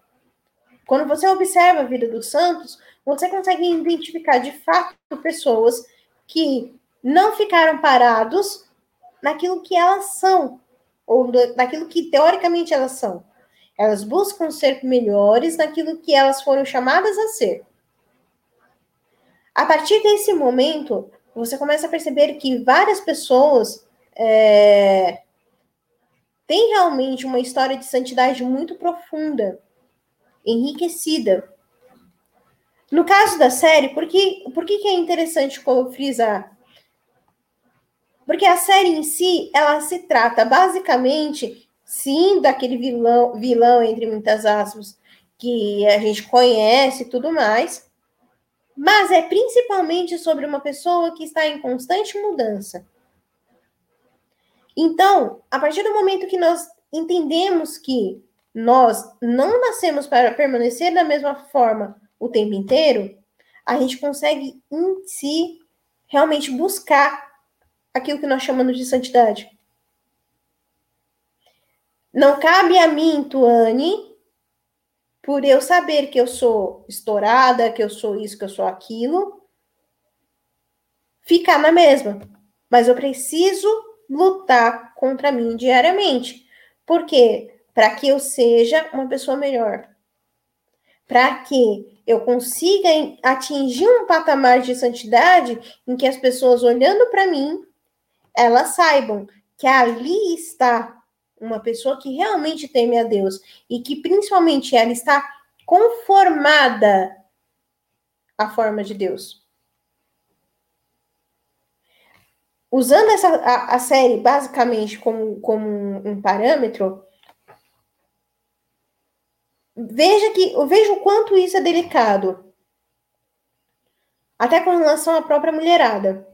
A: quando você observa a vida dos santos, você consegue identificar de fato pessoas que não ficaram parados naquilo que elas são, ou naquilo que teoricamente elas são. Elas buscam ser melhores naquilo que elas foram chamadas a ser. A partir desse momento, você começa a perceber que várias pessoas é, têm realmente uma história de santidade muito profunda, enriquecida. No caso da série, por que, por que, que é interessante frisar? Porque a série em si, ela se trata basicamente, sim, daquele vilão, vilão entre muitas aspas, que a gente conhece e tudo mais, mas é principalmente sobre uma pessoa que está em constante mudança. Então, a partir do momento que nós entendemos que nós não nascemos para permanecer da mesma forma o tempo inteiro, a gente consegue em si realmente buscar aquilo que nós chamamos de santidade. Não cabe a mim, Tuane, por eu saber que eu sou estourada, que eu sou isso, que eu sou aquilo, ficar na mesma. Mas eu preciso lutar contra mim diariamente. Por quê? Para que eu seja uma pessoa melhor. Para que eu consiga atingir um patamar de santidade em que as pessoas olhando para mim, elas saibam que ali está uma pessoa que realmente teme a Deus e que principalmente ela está conformada à forma de Deus. Usando essa, a, a série basicamente como, como um, parâmetro, veja que eu vejo o quanto isso é delicado. Até com relação à própria mulherada.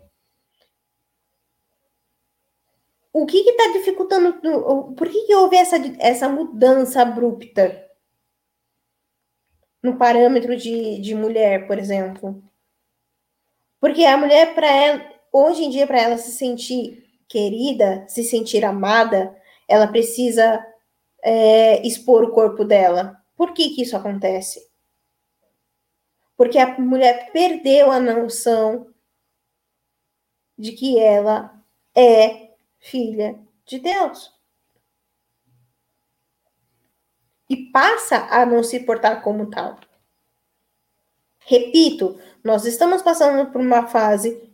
A: O que está dificultando? Por que, que houve essa, essa mudança abrupta no parâmetro de, de mulher, por exemplo? Porque a mulher, para ela, hoje em dia, para ela se sentir querida, se sentir amada, ela precisa é, expor o corpo dela. Por que, que isso acontece? Porque a mulher perdeu a noção de que ela é filha de Deus. E passa a não se portar como tal. Repito, nós estamos passando por uma fase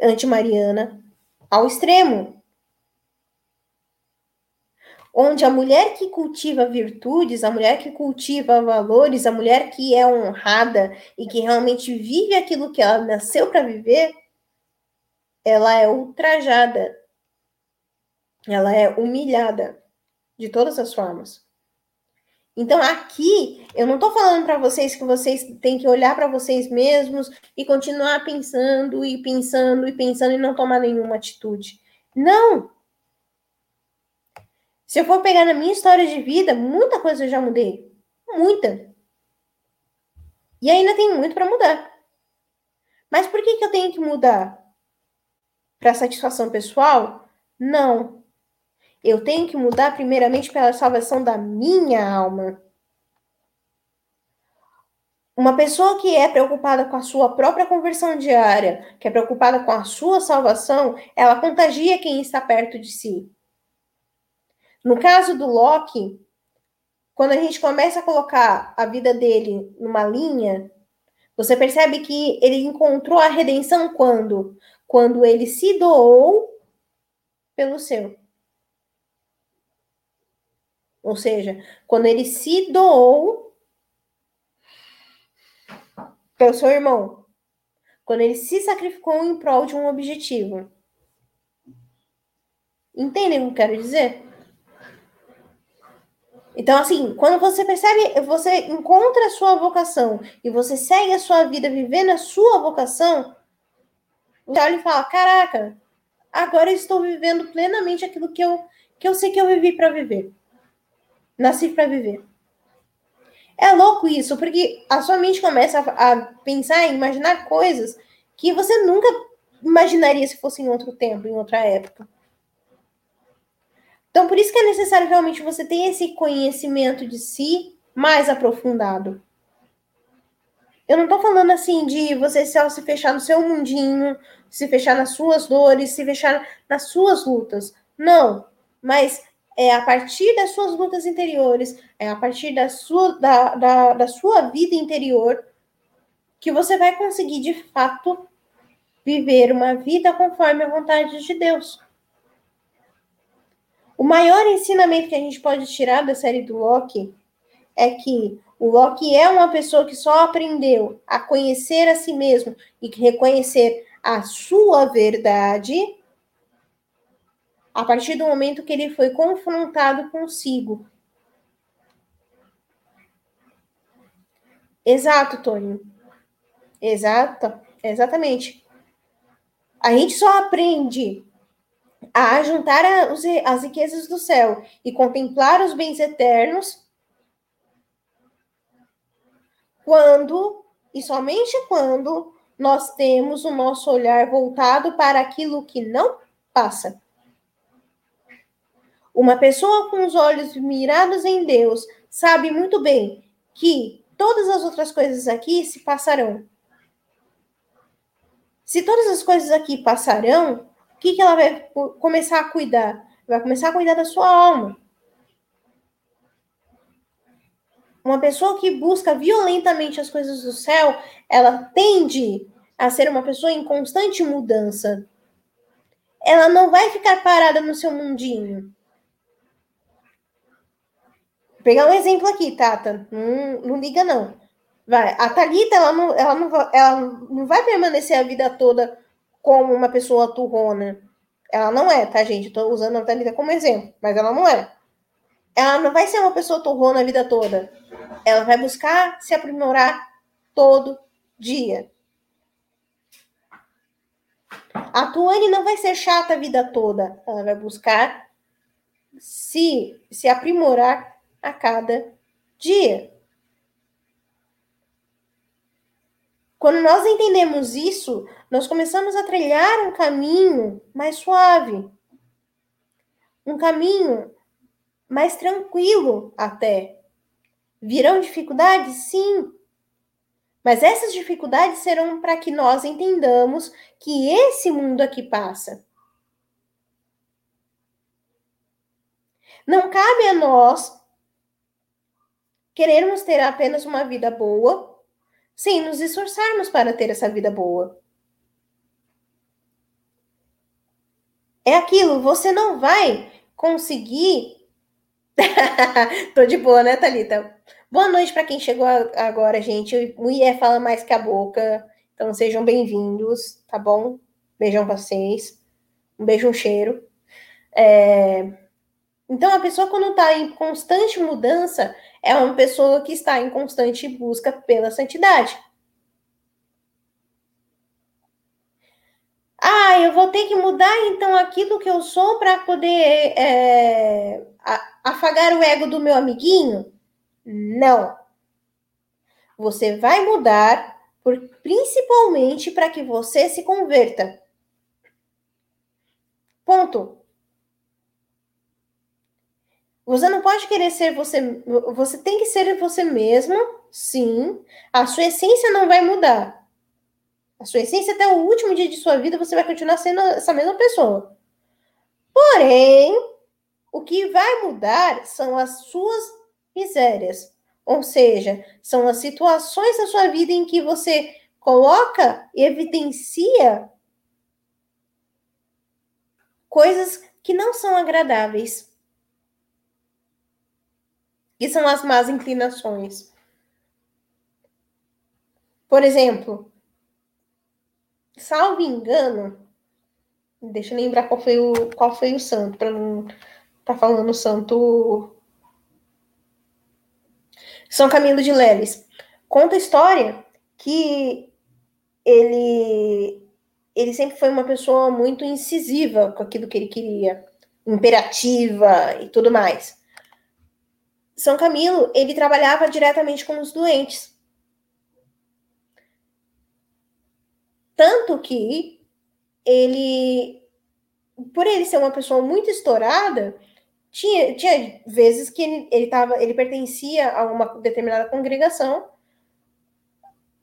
A: antimariana ao extremo. Onde a mulher que cultiva virtudes, a mulher que cultiva valores, a mulher que é honrada e que realmente vive aquilo que ela nasceu para viver, ela é ultrajada, ela é humilhada de todas as formas. Então aqui eu não estou falando para vocês que vocês têm que olhar para vocês mesmos e continuar pensando e pensando e pensando e não tomar nenhuma atitude. Não. Se eu for pegar na minha história de vida, muita coisa eu já mudei. Muita. E ainda tem muito para mudar. Mas por que, que eu tenho que mudar? Para satisfação pessoal? Não. Eu tenho que mudar primeiramente pela salvação da minha alma. Uma pessoa que é preocupada com a sua própria conversão diária, que é preocupada com a sua salvação, ela contagia quem está perto de si. No caso do Loki, quando a gente começa a colocar a vida dele numa linha, você percebe que ele encontrou a redenção quando? Quando ele se doou pelo seu. Ou seja, quando ele se doou pelo seu irmão, quando ele se sacrificou em prol de um objetivo. Entendem o que eu quero dizer? Então, assim, quando você percebe, você encontra a sua vocação e você segue a sua vida vivendo a sua vocação, você olha e fala: Caraca, agora eu estou vivendo plenamente aquilo que eu, que eu sei que eu vivi para viver. Nasci para viver. É louco isso, porque a sua mente começa a, a pensar e imaginar coisas que você nunca imaginaria se fosse em outro tempo, em outra época. Então, por isso que é necessário realmente você ter esse conhecimento de si mais aprofundado. Eu não tô falando assim de você só se fechar no seu mundinho, se fechar nas suas dores, se fechar nas suas lutas. Não. Mas é a partir das suas lutas interiores, é a partir da sua, da, da, da sua vida interior que você vai conseguir de fato viver uma vida conforme a vontade de Deus. O maior ensinamento que a gente pode tirar da série do Loki é que o Loki é uma pessoa que só aprendeu a conhecer a si mesmo e reconhecer a sua verdade a partir do momento que ele foi confrontado consigo. Exato, Tony. Exato, exatamente. A gente só aprende a juntar as riquezas do céu e contemplar os bens eternos quando e somente quando nós temos o nosso olhar voltado para aquilo que não passa. Uma pessoa com os olhos mirados em Deus sabe muito bem que todas as outras coisas aqui se passarão. Se todas as coisas aqui passarão, o que, que ela vai começar a cuidar? Vai começar a cuidar da sua alma. Uma pessoa que busca violentamente as coisas do céu, ela tende a ser uma pessoa em constante mudança. Ela não vai ficar parada no seu mundinho. Pegar um exemplo aqui, Tata. Não, não liga, não. Vai. A Thalita, ela não, ela, não, ela não vai permanecer a vida toda como uma pessoa turrona. Ela não é, tá, gente? Estou usando a Thalita como exemplo, mas ela não é. Ela não vai ser uma pessoa turrona a vida toda. Ela vai buscar se aprimorar todo dia. A Tuane não vai ser chata a vida toda. Ela vai buscar se, se aprimorar a cada dia. Quando nós entendemos isso, nós começamos a trilhar um caminho mais suave, um caminho mais tranquilo até. Virão dificuldades? Sim. Mas essas dificuldades serão para que nós entendamos que esse mundo aqui passa. Não cabe a nós querermos ter apenas uma vida boa sem nos esforçarmos para ter essa vida boa. É aquilo, você não vai conseguir. Tô de boa, né, Thalita? Boa noite para quem chegou agora, gente. Mulher fala mais que a boca. Então sejam bem-vindos, tá bom? Beijão pra vocês. Um beijo, um cheiro. É... Então, a pessoa, quando está em constante mudança, é uma pessoa que está em constante busca pela santidade. Ah, eu vou ter que mudar então aquilo que eu sou para poder é, afagar o ego do meu amiguinho? Não. Você vai mudar por, principalmente para que você se converta. Ponto. Você não pode querer ser você. Você tem que ser você mesmo, sim. A sua essência não vai mudar. A sua essência até o último dia de sua vida você vai continuar sendo essa mesma pessoa. Porém, o que vai mudar são as suas misérias. Ou seja, são as situações da sua vida em que você coloca e evidencia coisas que não são agradáveis que são as más inclinações. Por exemplo, salvo engano, deixa eu lembrar qual foi o, qual foi o santo, para não estar tá falando santo. São Camilo de Leles. Conta a história que ele ele sempre foi uma pessoa muito incisiva com aquilo que ele queria, imperativa e tudo mais. São Camilo, ele trabalhava diretamente com os doentes. Tanto que ele, por ele ser uma pessoa muito estourada, tinha, tinha vezes que ele, ele, tava, ele pertencia a uma determinada congregação,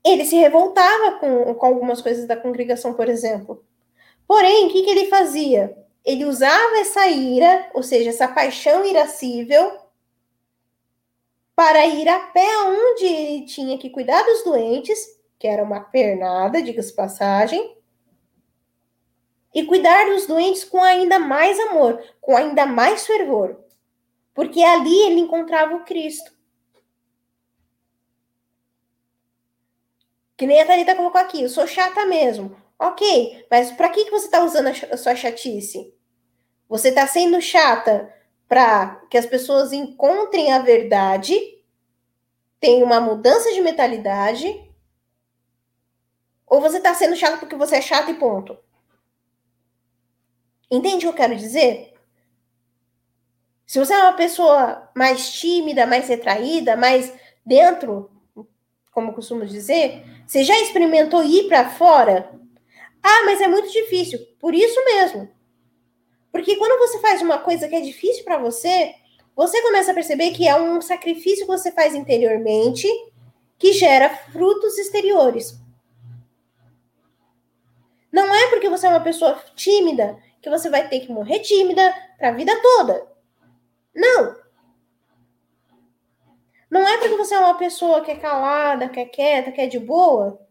A: ele se revoltava com, com algumas coisas da congregação, por exemplo. Porém, o que, que ele fazia? Ele usava essa ira, ou seja, essa paixão irascível, para ir a pé onde ele tinha que cuidar dos doentes, que era uma pernada, diga-se passagem, e cuidar dos doentes com ainda mais amor, com ainda mais fervor, porque ali ele encontrava o Cristo. Que nem a Thalita colocou aqui, eu sou chata mesmo. Ok, mas para que, que você está usando a sua chatice? Você está sendo chata para que as pessoas encontrem a verdade, tenham uma mudança de mentalidade, ou você está sendo chato porque você é chato e ponto? Entende o que eu quero dizer? Se você é uma pessoa mais tímida, mais retraída, mais dentro, como costumo dizer, você já experimentou ir para fora? Ah, mas é muito difícil. Por isso mesmo. Porque quando você faz uma coisa que é difícil para você, você começa a perceber que é um sacrifício que você faz interiormente que gera frutos exteriores. Não é porque você é uma pessoa tímida que você vai ter que morrer tímida para a vida toda. Não. Não é porque você é uma pessoa que é calada, que é quieta, que é de boa,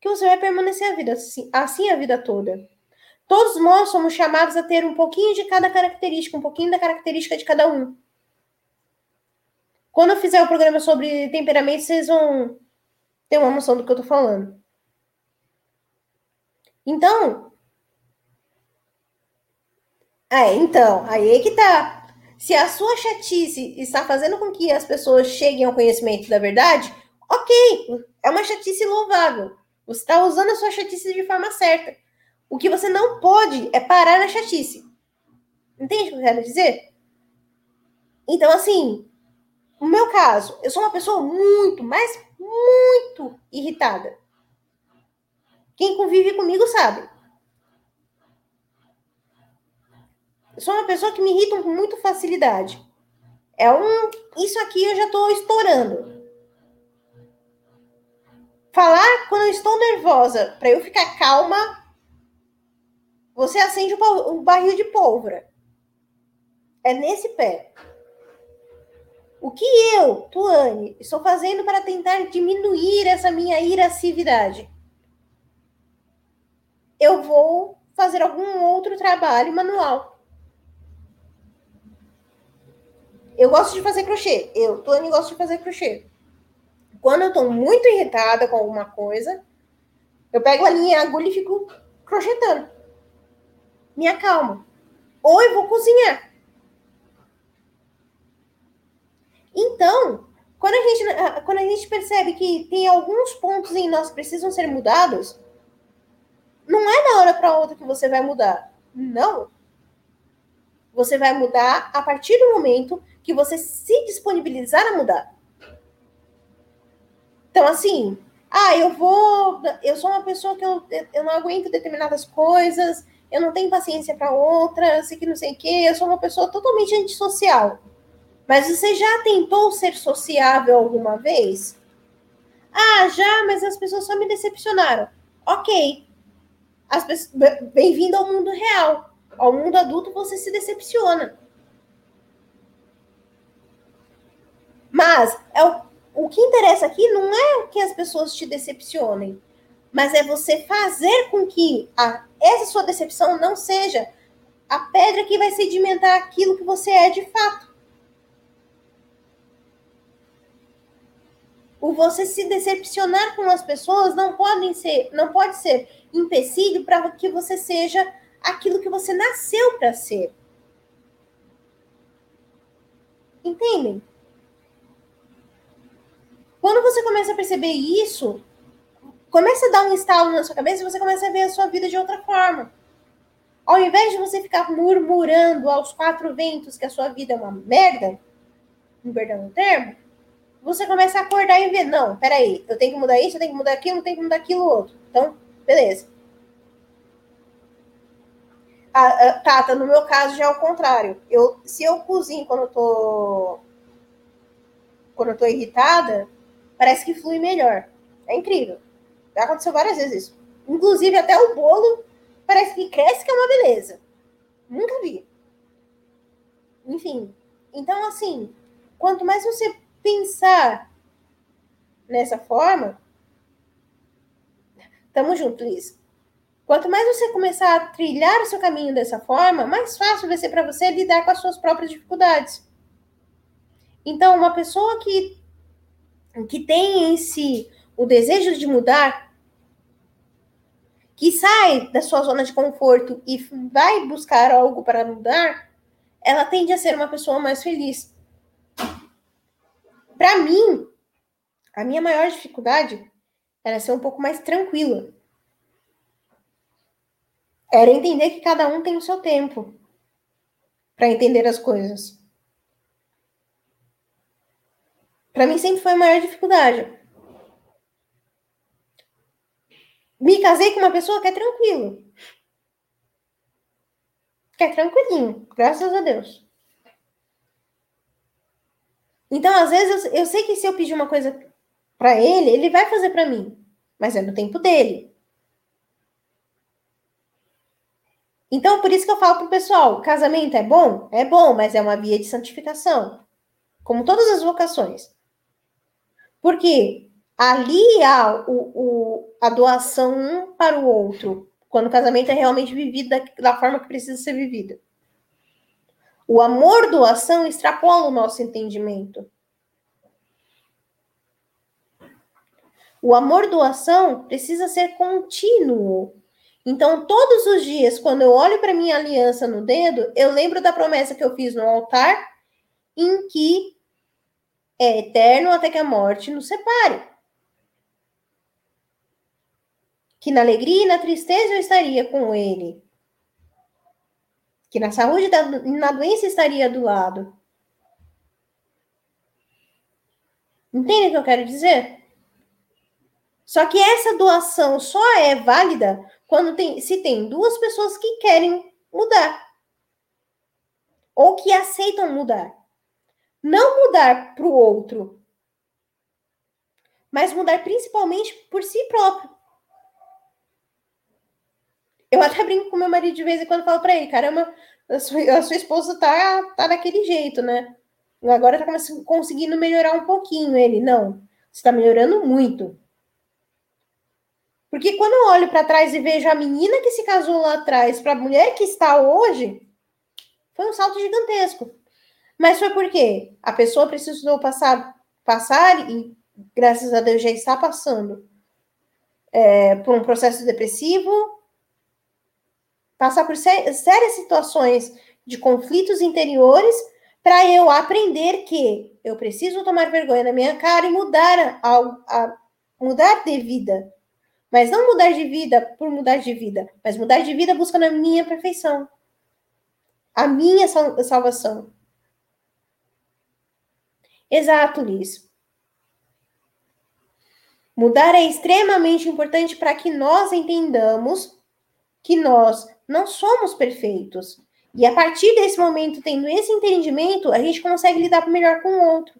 A: que você vai permanecer a vida assim, assim a vida toda. Todos nós somos chamados a ter um pouquinho de cada característica, um pouquinho da característica de cada um. Quando eu fizer o programa sobre temperamento, vocês vão ter uma noção do que eu tô falando. Então. É, então, aí é que tá. Se a sua chatice está fazendo com que as pessoas cheguem ao conhecimento da verdade, ok, é uma chatice louvável. Você está usando a sua chatice de forma certa. O que você não pode é parar na chatice. Entende o que eu quero dizer? Então, assim, no meu caso, eu sou uma pessoa muito, mas muito irritada. Quem convive comigo sabe. Eu sou uma pessoa que me irrita com muita facilidade. É um. Isso aqui eu já estou estourando. Falar quando eu estou nervosa, para eu ficar calma, você acende o barril de pólvora. É nesse pé. O que eu, Tuane, estou fazendo para tentar diminuir essa minha irascividade? Eu vou fazer algum outro trabalho manual. Eu gosto de fazer crochê. Eu, Tuane, gosto de fazer crochê. Quando eu estou muito irritada com alguma coisa, eu pego a minha agulha e fico crochetando me acalmo. Ou eu vou cozinhar. Então, quando a gente, quando a gente percebe que tem alguns pontos em nós que precisam ser mudados, não é da hora para outra que você vai mudar. Não. Você vai mudar a partir do momento que você se disponibilizar a mudar. Então, assim, ah, eu vou. Eu sou uma pessoa que eu, eu não aguento determinadas coisas, eu não tenho paciência para outras, e que não sei o quê, eu sou uma pessoa totalmente antissocial. Mas você já tentou ser sociável alguma vez? Ah, já, mas as pessoas só me decepcionaram. Ok. Bem-vindo ao mundo real. Ao mundo adulto você se decepciona. Mas é o, o que interessa aqui não é que as pessoas te decepcionem mas é você fazer com que a, essa sua decepção não seja a pedra que vai sedimentar aquilo que você é de fato. O você se decepcionar com as pessoas não pode ser, não pode ser empecilho para que você seja aquilo que você nasceu para ser. Entendem? Quando você começa a perceber isso, começa a dar um estalo na sua cabeça e você começa a ver a sua vida de outra forma. Ao invés de você ficar murmurando aos quatro ventos que a sua vida é uma merda, um perdão no termo, você começa a acordar e ver, não, peraí, eu tenho que mudar isso, eu tenho que mudar aquilo, eu tenho que mudar aquilo outro. Então, beleza. Ah, ah, Tata, no meu caso já é o contrário. Eu, se eu cozinho quando eu tô quando eu tô irritada, parece que flui melhor. É incrível. Aconteceu várias vezes isso. Inclusive, até o bolo parece que cresce, que é uma beleza. Nunca vi. Enfim. Então, assim, quanto mais você pensar nessa forma, tamo junto, Liz. Quanto mais você começar a trilhar o seu caminho dessa forma, mais fácil vai ser para você lidar com as suas próprias dificuldades. Então, uma pessoa que, que tem em si o desejo de mudar, que sai da sua zona de conforto e vai buscar algo para mudar, ela tende a ser uma pessoa mais feliz. Para mim, a minha maior dificuldade era ser um pouco mais tranquila. Era entender que cada um tem o seu tempo para entender as coisas. Para mim sempre foi a maior dificuldade. Me casei com uma pessoa que é tranquilo. Que é tranquilinho, graças a Deus. Então, às vezes, eu, eu sei que se eu pedir uma coisa para ele, ele vai fazer para mim. Mas é no tempo dele. Então, por isso que eu falo pro pessoal: casamento é bom? É bom, mas é uma via de santificação. Como todas as vocações. Porque ali há o, o, a doação um para o outro, quando o casamento é realmente vivido da, da forma que precisa ser vivida. O amor doação extrapola o nosso entendimento. O amor doação precisa ser contínuo. Então, todos os dias, quando eu olho para minha aliança no dedo, eu lembro da promessa que eu fiz no altar, em que é eterno até que a morte nos separe. Que na alegria e na tristeza eu estaria com ele que na saúde e na doença estaria do lado. Entende o que eu quero dizer? Só que essa doação só é válida quando tem, se tem duas pessoas que querem mudar ou que aceitam mudar. Não mudar para o outro, mas mudar principalmente por si próprio. Eu até brinco com meu marido de vez em quando falo pra ele, caramba, a sua, a sua esposa tá, tá daquele jeito, né? Agora tá conseguindo melhorar um pouquinho. Ele, não, você tá melhorando muito. Porque quando eu olho para trás e vejo a menina que se casou lá atrás para a mulher que está hoje, foi um salto gigantesco. Mas foi porque a pessoa precisou passar, passar e graças a Deus já está passando é, por um processo depressivo, passar por sérias situações de conflitos interiores para eu aprender que eu preciso tomar vergonha na minha cara e mudar a, a, mudar de vida. Mas não mudar de vida por mudar de vida, mas mudar de vida buscando a minha perfeição. A minha salvação. Exato, Liz. Mudar é extremamente importante para que nós entendamos que nós não somos perfeitos. E a partir desse momento, tendo esse entendimento, a gente consegue lidar melhor com o outro.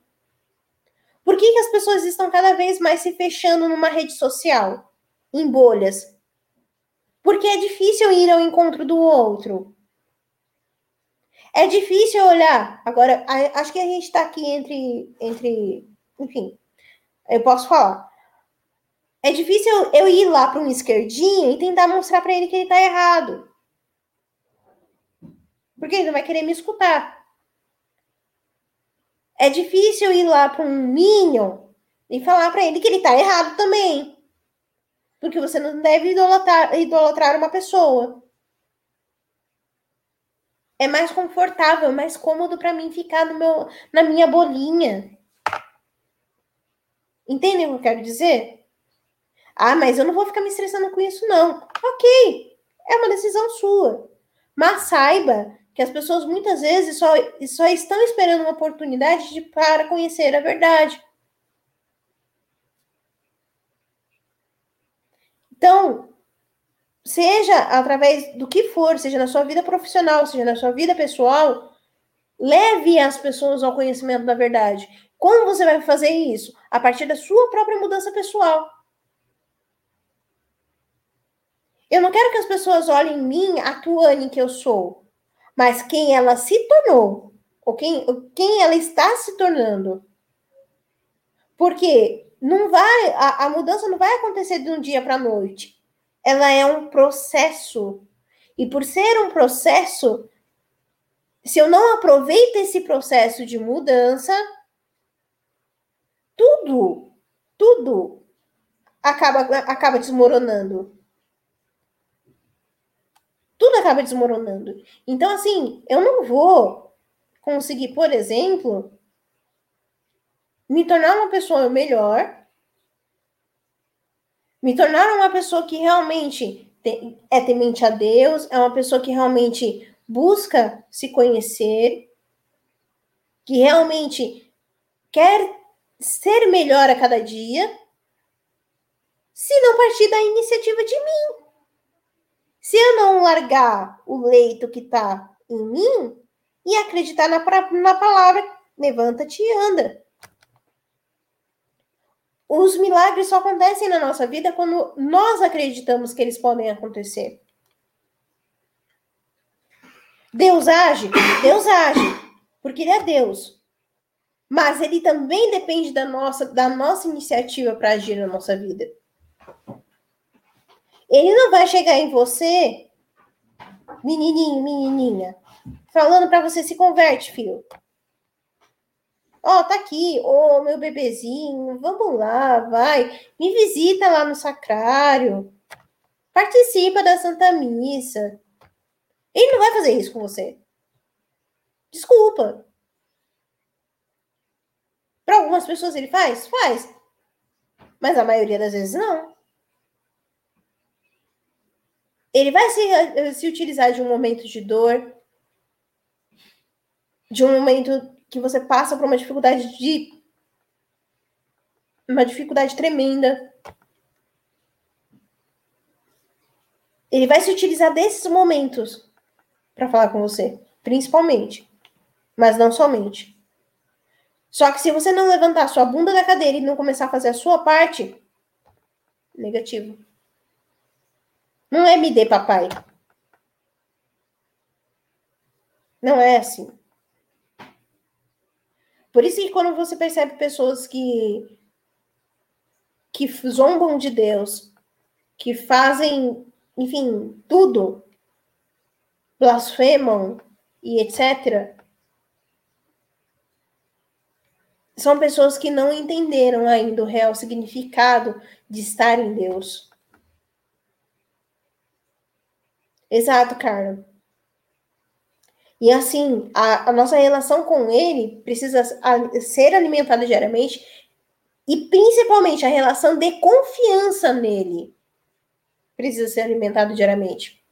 A: Por que, que as pessoas estão cada vez mais se fechando numa rede social, em bolhas? Porque é difícil ir ao encontro do outro. É difícil olhar. Agora, acho que a gente está aqui entre, entre. Enfim, eu posso falar. É difícil eu ir lá para um esquerdinho e tentar mostrar para ele que ele está errado. Porque ele não vai querer me escutar. É difícil ir lá para um Minion e falar para ele que ele está errado também. Porque você não deve idolatrar, idolatrar uma pessoa. É mais confortável, mais cômodo para mim ficar no meu, na minha bolinha. Entendem o que eu quero dizer? Ah, mas eu não vou ficar me estressando com isso, não. Ok, é uma decisão sua. Mas saiba que as pessoas muitas vezes só, só estão esperando uma oportunidade de, para conhecer a verdade. Então, seja através do que for, seja na sua vida profissional, seja na sua vida pessoal, leve as pessoas ao conhecimento da verdade. Como você vai fazer isso? A partir da sua própria mudança pessoal. Eu não quero que as pessoas olhem em mim a Tuane que eu sou, mas quem ela se tornou, ou quem, quem ela está se tornando. Porque não vai, a, a mudança não vai acontecer de um dia para a noite. Ela é um processo. E por ser um processo, se eu não aproveito esse processo de mudança, tudo, tudo acaba, acaba desmoronando. Tudo acaba desmoronando. Então, assim, eu não vou conseguir, por exemplo, me tornar uma pessoa melhor, me tornar uma pessoa que realmente é temente a Deus, é uma pessoa que realmente busca se conhecer, que realmente quer ser melhor a cada dia, se não partir da iniciativa de mim. Se eu não largar o leito que está em mim e acreditar na, na palavra, levanta-te e anda. Os milagres só acontecem na nossa vida quando nós acreditamos que eles podem acontecer. Deus age? Deus age, porque Ele é Deus. Mas Ele também depende da nossa, da nossa iniciativa para agir na nossa vida. Ele não vai chegar em você, menininho, menininha, falando para você se converte, filho. Ó, oh, tá aqui, ô oh, meu bebezinho, vamos lá, vai, me visita lá no sacrário, participa da Santa Missa, ele não vai fazer isso com você. Desculpa. Para algumas pessoas ele faz? Faz. Mas a maioria das vezes não. Ele vai se, se utilizar de um momento de dor, de um momento que você passa por uma dificuldade de. uma dificuldade tremenda. Ele vai se utilizar desses momentos para falar com você, principalmente, mas não somente. Só que se você não levantar sua bunda da cadeira e não começar a fazer a sua parte, negativo. Não é me dê papai. Não é assim. Por isso que quando você percebe pessoas que que zombam de Deus, que fazem, enfim, tudo blasfemam e etc., são pessoas que não entenderam ainda o real significado de estar em Deus. Exato, Carla. E assim, a, a, nossa relação com ele precisa ser alimentada diariamente e principalmente a relação de confiança nele precisa ser alimentada diariamente.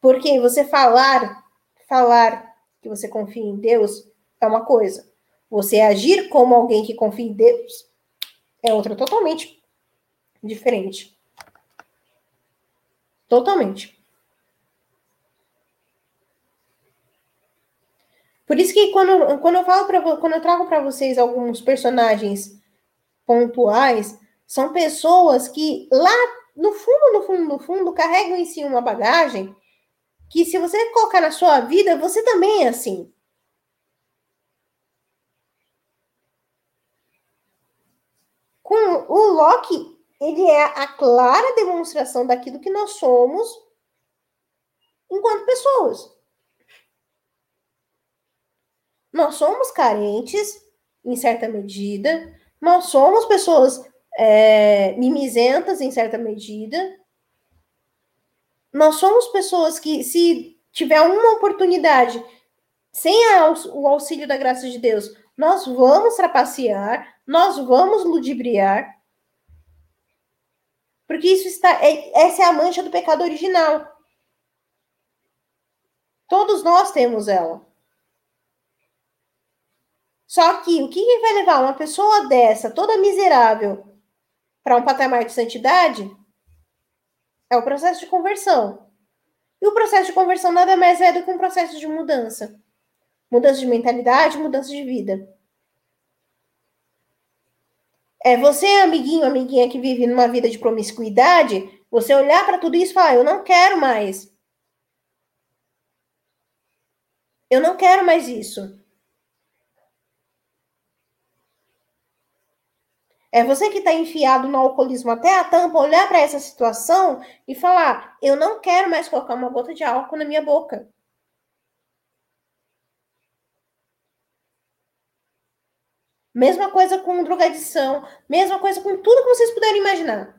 A: Porque você falar, falar que você confia em Deus é uma coisa. Você agir como alguém que confia em Deus é outra totalmente diferente. Totalmente. Por isso que quando, quando eu falo para quando eu trago para vocês alguns personagens pontuais, são pessoas que lá no fundo, no fundo, no fundo, carregam em si uma bagagem que se você colocar na sua vida, você também é assim. Com o Loki, ele é a clara demonstração daquilo que nós somos enquanto pessoas. Nós somos carentes, em certa medida, nós somos pessoas é, mimizentas, em certa medida, nós somos pessoas que, se tiver uma oportunidade, sem a, o auxílio da graça de Deus, nós vamos trapacear, nós vamos ludibriar. Porque isso está. É, essa é a mancha do pecado original. Todos nós temos ela. Só que o que vai levar uma pessoa dessa, toda miserável, para um patamar de santidade? É o processo de conversão. E o processo de conversão nada mais é do que um processo de mudança. Mudança de mentalidade, mudança de vida. É você, amiguinho, amiguinha que vive numa vida de promiscuidade, você olhar para tudo isso e falar: eu não quero mais. Eu não quero mais isso. É você que está enfiado no alcoolismo até a tampa, olhar para essa situação e falar: eu não quero mais colocar uma gota de álcool na minha boca. Mesma coisa com drogadição, mesma coisa com tudo que vocês puderem imaginar.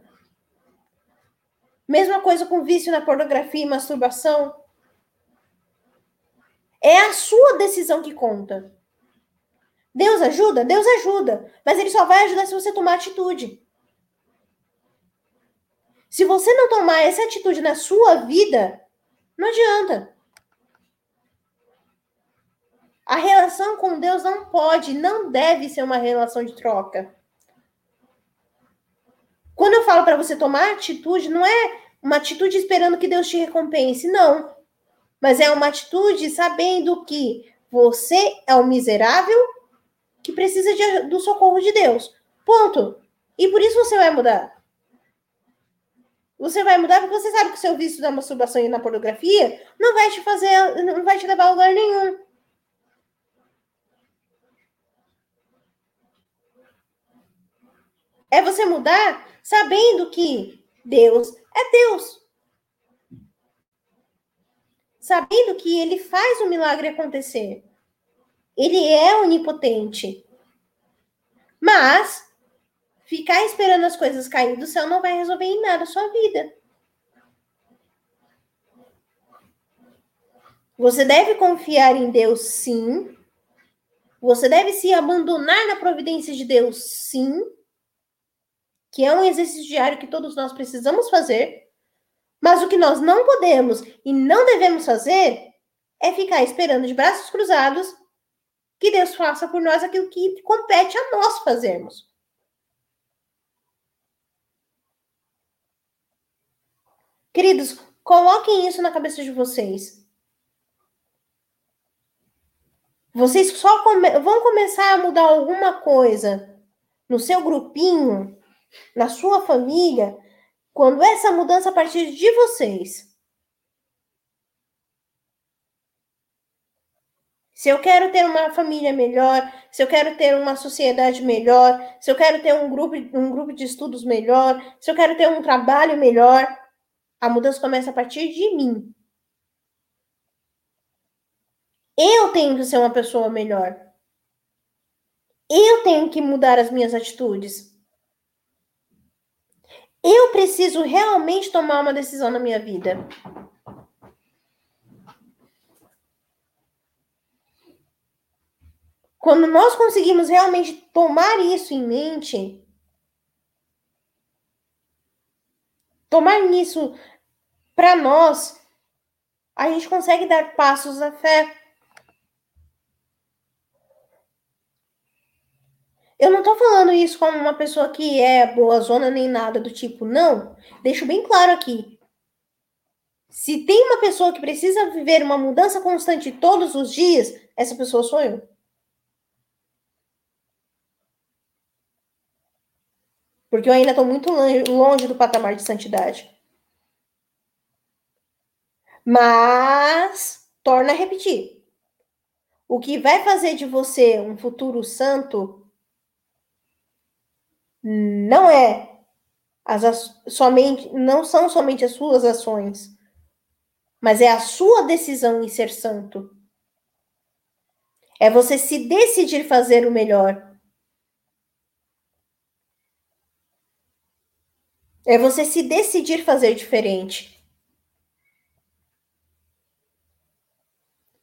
A: Mesma coisa com vício na pornografia e masturbação. É a sua decisão que conta. Deus ajuda? Deus ajuda. Mas ele só vai ajudar se você tomar atitude. Se você não tomar essa atitude na sua vida, não adianta. A relação com Deus não pode, não deve ser uma relação de troca. Quando eu falo para você tomar atitude, não é uma atitude esperando que Deus te recompense, não. Mas é uma atitude sabendo que você é um miserável que precisa de, do socorro de Deus. Ponto. E por isso você vai mudar. Você vai mudar porque você sabe que o seu vício da masturbação e na pornografia não vai te fazer, não vai te levar a lugar nenhum. É você mudar sabendo que Deus é Deus. Sabendo que ele faz o milagre acontecer. Ele é onipotente. Mas ficar esperando as coisas cair do céu não vai resolver em nada a sua vida. Você deve confiar em Deus, sim. Você deve se abandonar na providência de Deus, sim que é um exercício diário que todos nós precisamos fazer, mas o que nós não podemos e não devemos fazer é ficar esperando de braços cruzados que Deus faça por nós aquilo que compete a nós fazermos. Queridos, coloquem isso na cabeça de vocês. Vocês só come vão começar a mudar alguma coisa no seu grupinho na sua família, quando essa mudança partir de vocês. Se eu quero ter uma família melhor, se eu quero ter uma sociedade melhor, se eu quero ter um grupo, um grupo de estudos melhor, se eu quero ter um trabalho melhor, a mudança começa a partir de mim. Eu tenho que ser uma pessoa melhor. Eu tenho que mudar as minhas atitudes. Eu preciso realmente tomar uma decisão na minha vida. Quando nós conseguimos realmente tomar isso em mente, tomar isso para nós, a gente consegue dar passos à fé. Eu não tô falando isso como uma pessoa que é boa zona nem nada do tipo, não. Deixo bem claro aqui. Se tem uma pessoa que precisa viver uma mudança constante todos os dias, essa pessoa sou eu. Porque eu ainda estou muito longe do patamar de santidade. Mas, torna a repetir. O que vai fazer de você um futuro santo não é as somente não são somente as suas ações, mas é a sua decisão em ser santo. É você se decidir fazer o melhor. É você se decidir fazer diferente.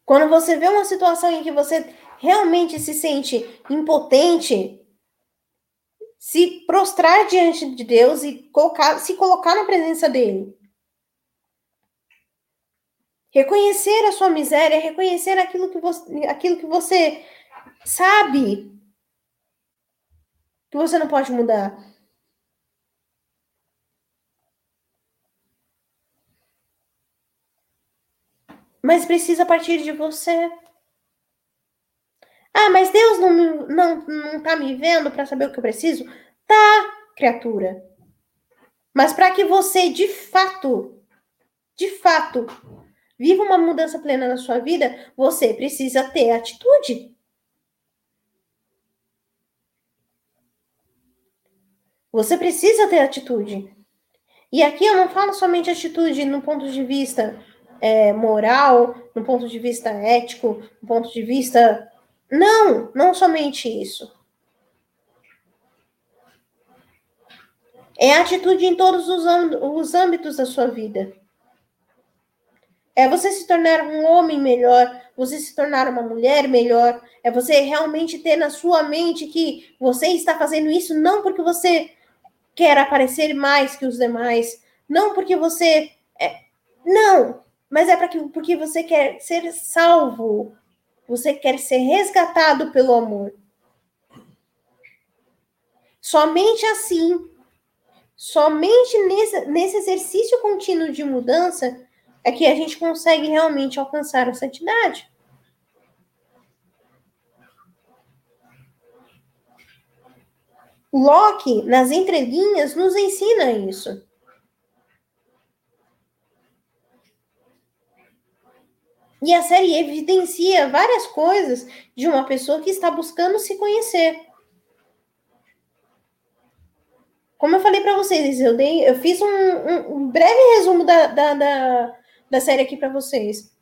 A: Quando você vê uma situação em que você realmente se sente impotente, se prostrar diante de Deus e colocar, se colocar na presença dele. Reconhecer a sua miséria, reconhecer aquilo que você, aquilo que você sabe que você não pode mudar. Mas precisa partir de você. Ah, mas Deus não, não, não tá me vendo para saber o que eu preciso? Tá, criatura. Mas para que você, de fato, de fato, viva uma mudança plena na sua vida, você precisa ter atitude. Você precisa ter atitude. E aqui eu não falo somente atitude no ponto de vista é, moral, no ponto de vista ético, no ponto de vista. Não, não somente isso. É atitude em todos os, os âmbitos da sua vida. É você se tornar um homem melhor, você se tornar uma mulher melhor, é você realmente ter na sua mente que você está fazendo isso não porque você quer aparecer mais que os demais, não porque você é, não, mas é para que porque você quer ser salvo, você quer ser resgatado pelo amor. Somente assim, somente nesse, nesse exercício contínuo de mudança é que a gente consegue realmente alcançar a santidade. Locke, nas entrelinhas, nos ensina isso. E a série evidencia várias coisas de uma pessoa que está buscando se conhecer. Como eu falei para vocês, eu, dei, eu fiz um, um, um breve resumo da, da, da, da série aqui para vocês.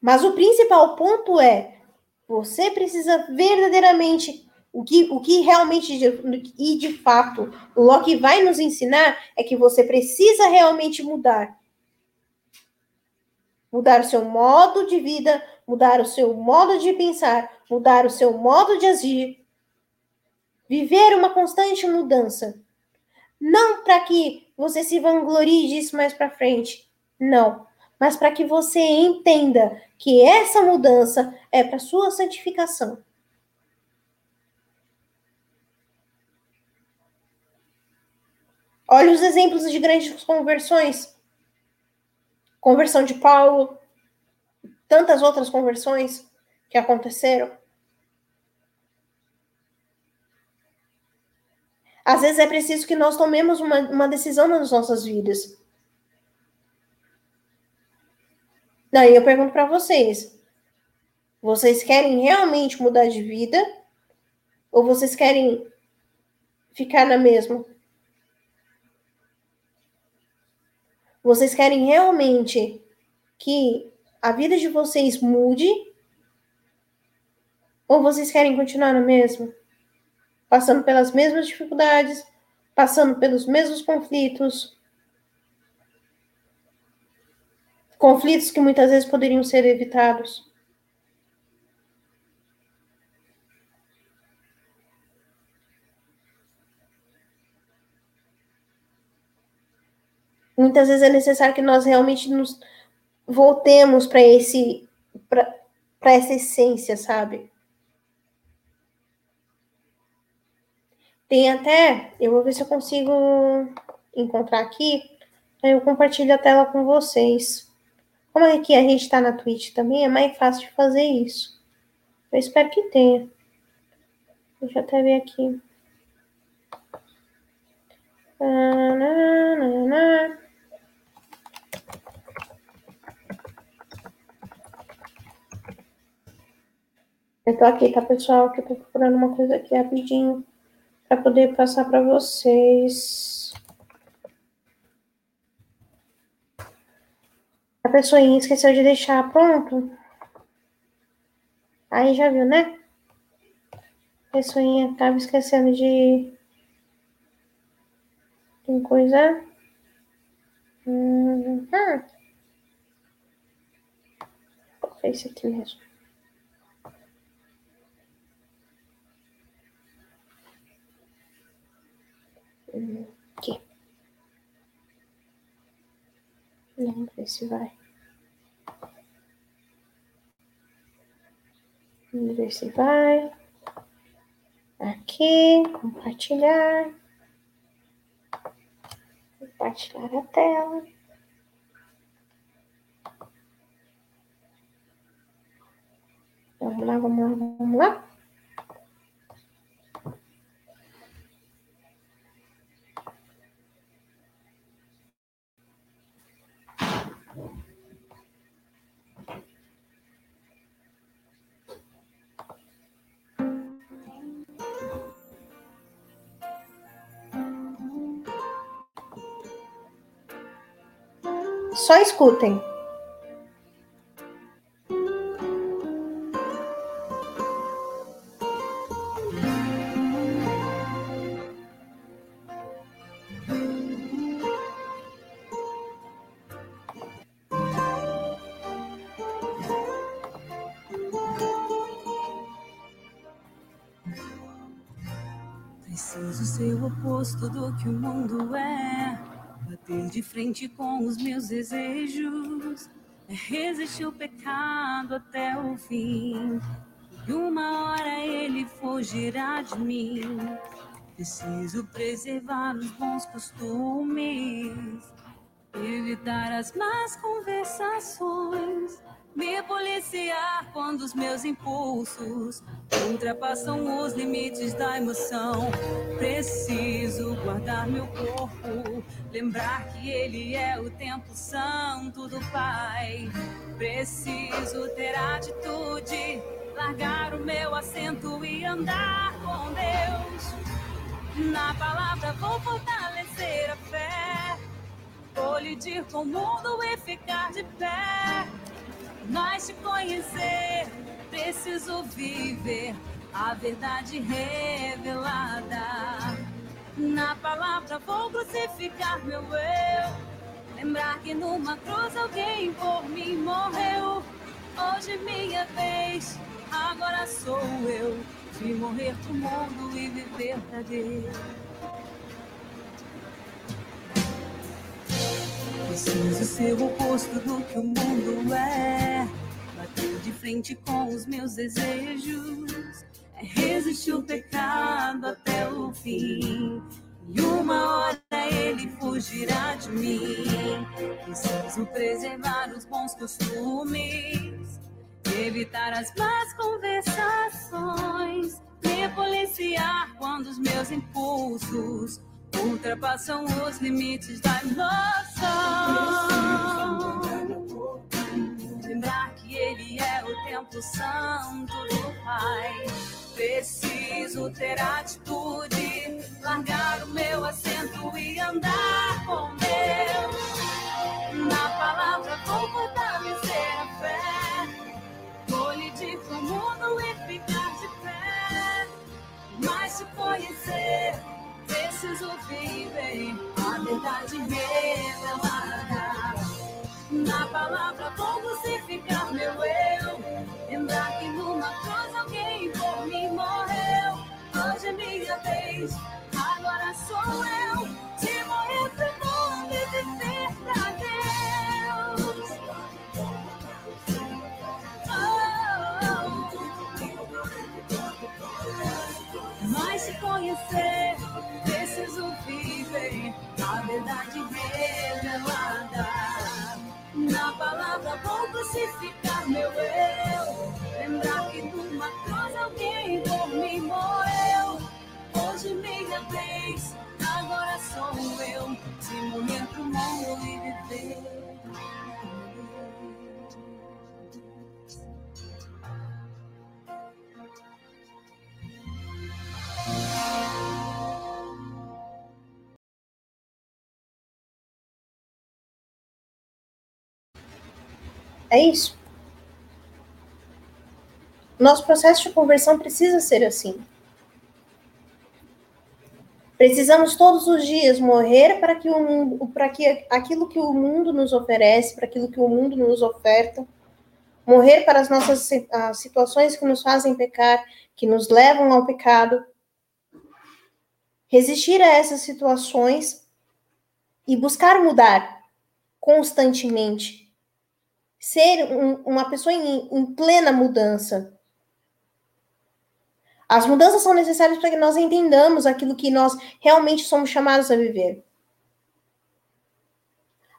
A: Mas o principal ponto é você precisa verdadeiramente o que, o que realmente e de fato o Locke vai nos ensinar é que você precisa realmente mudar. Mudar o seu modo de vida, mudar o seu modo de pensar, mudar o seu modo de agir. Viver uma constante mudança. Não para que você se vanglorie disso mais para frente. Não mas para que você entenda que essa mudança é para sua santificação. Olha os exemplos de grandes conversões. Conversão de Paulo, tantas outras conversões que aconteceram. Às vezes é preciso que nós tomemos uma, uma decisão nas nossas vidas. Daí eu pergunto para vocês: vocês querem realmente mudar de vida? Ou vocês querem ficar na mesma? Vocês querem realmente que a vida de vocês mude? Ou vocês querem continuar na mesma? Passando pelas mesmas dificuldades, passando pelos mesmos conflitos, conflitos que muitas vezes poderiam ser evitados. Muitas vezes é necessário que nós realmente nos voltemos para esse para essa essência, sabe? Tem até, eu vou ver se eu consigo encontrar aqui, aí eu compartilho a tela com vocês. Como aqui a gente está na Twitch também, é mais fácil de fazer isso. Eu espero que tenha. Deixa eu até ver aqui. Eu tô aqui, tá, pessoal? Que eu tô procurando uma coisa aqui rapidinho para poder passar para vocês. A pessoinha esqueceu de deixar pronto. Aí já viu, né? A pessoinha tava esquecendo de. Tem coisa. Hum. hum. Foi esse aqui mesmo. Aqui. Ver se vai. Vamos ver se vai. Aqui, compartilhar. Compartilhar a tela. Vamos lá, vamos lá, vamos lá. Só escutem.
B: Que o mundo é. Bater de frente com os meus desejos. É resistir o pecado até o fim. E uma hora ele fugirá de mim. Preciso preservar os bons costumes. Evitar as más conversações. Me policiar quando os meus impulsos ultrapassam os limites da emoção. Preciso guardar meu corpo, lembrar que ele é o templo santo do Pai. Preciso ter atitude, largar o meu assento e andar com Deus. Na palavra vou fortalecer a fé, colidir com o mundo e ficar de pé. Mas te conhecer, preciso viver a verdade revelada. Na palavra vou crucificar meu eu. Lembrar que numa cruz alguém por mim morreu. Hoje minha vez, agora sou eu. De morrer pro mundo e viver pra Deus. Preciso ser o oposto do que o mundo é. Bater de frente com os meus desejos. É resistir o pecado até o fim. E uma hora ele fugirá de mim. Preciso preservar os bons costumes. Evitar as más conversações. Me policiar quando os meus impulsos ultrapassam os limites da emoção. Lembrar que Ele é o templo santo do Pai. Preciso ter atitude, largar o meu assento e andar com Deus. Na palavra vou a verdade revelada. Na palavra vou crucificar É
A: isso. Nosso processo de conversão precisa ser assim. Precisamos todos os dias morrer para que, o mundo, para que aquilo que o mundo nos oferece, para aquilo que o mundo nos oferta, morrer para as nossas as situações que nos fazem pecar, que nos levam ao pecado, resistir a essas situações e buscar mudar, constantemente. Ser um, uma pessoa em, em plena mudança. As mudanças são necessárias para que nós entendamos aquilo que nós realmente somos chamados a viver.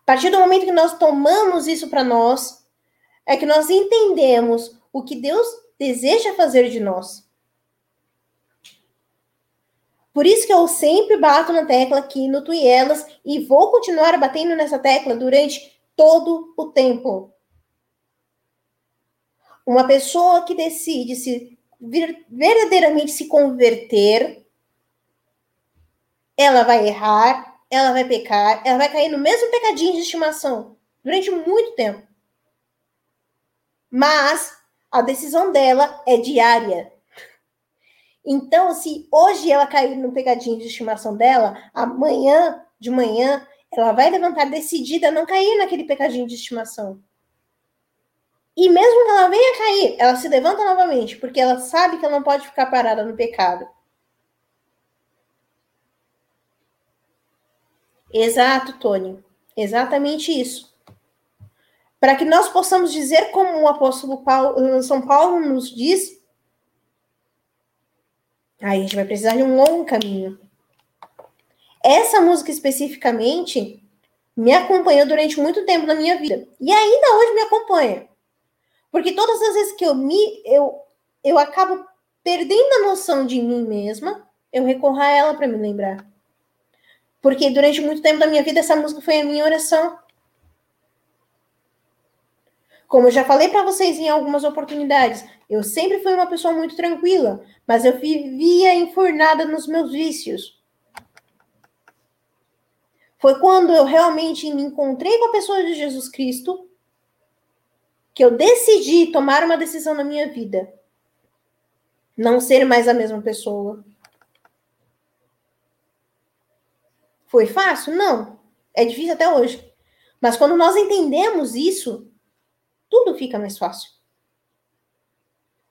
A: A partir do momento que nós tomamos isso para nós, é que nós entendemos o que Deus deseja fazer de nós. Por isso que eu sempre bato na tecla aqui no Tuielas e vou continuar batendo nessa tecla durante todo o tempo. Uma pessoa que decide se verdadeiramente se converter, ela vai errar, ela vai pecar, ela vai cair no mesmo pecadinho de estimação durante muito tempo. Mas a decisão dela é diária. Então, se hoje ela cair no pegadinho de estimação dela, amanhã de manhã ela vai levantar decidida a não cair naquele pecadinho de estimação. E mesmo que ela venha cair, ela se levanta novamente, porque ela sabe que ela não pode ficar parada no pecado. Exato, Tony. Exatamente isso. Para que nós possamos dizer como o apóstolo Paulo, São Paulo nos diz, Aí a gente vai precisar de um longo caminho. Essa música especificamente me acompanhou durante muito tempo na minha vida. E ainda hoje me acompanha. Porque todas as vezes que eu me eu, eu acabo perdendo a noção de mim mesma, eu recorro a ela para me lembrar. Porque durante muito tempo da minha vida essa música foi a minha oração. Como eu já falei para vocês em algumas oportunidades, eu sempre fui uma pessoa muito tranquila, mas eu vivia enfurnada nos meus vícios. Foi quando eu realmente me encontrei com a pessoa de Jesus Cristo que eu decidi tomar uma decisão na minha vida. Não ser mais a mesma pessoa. Foi fácil? Não. É difícil até hoje. Mas quando nós entendemos isso, tudo fica mais fácil.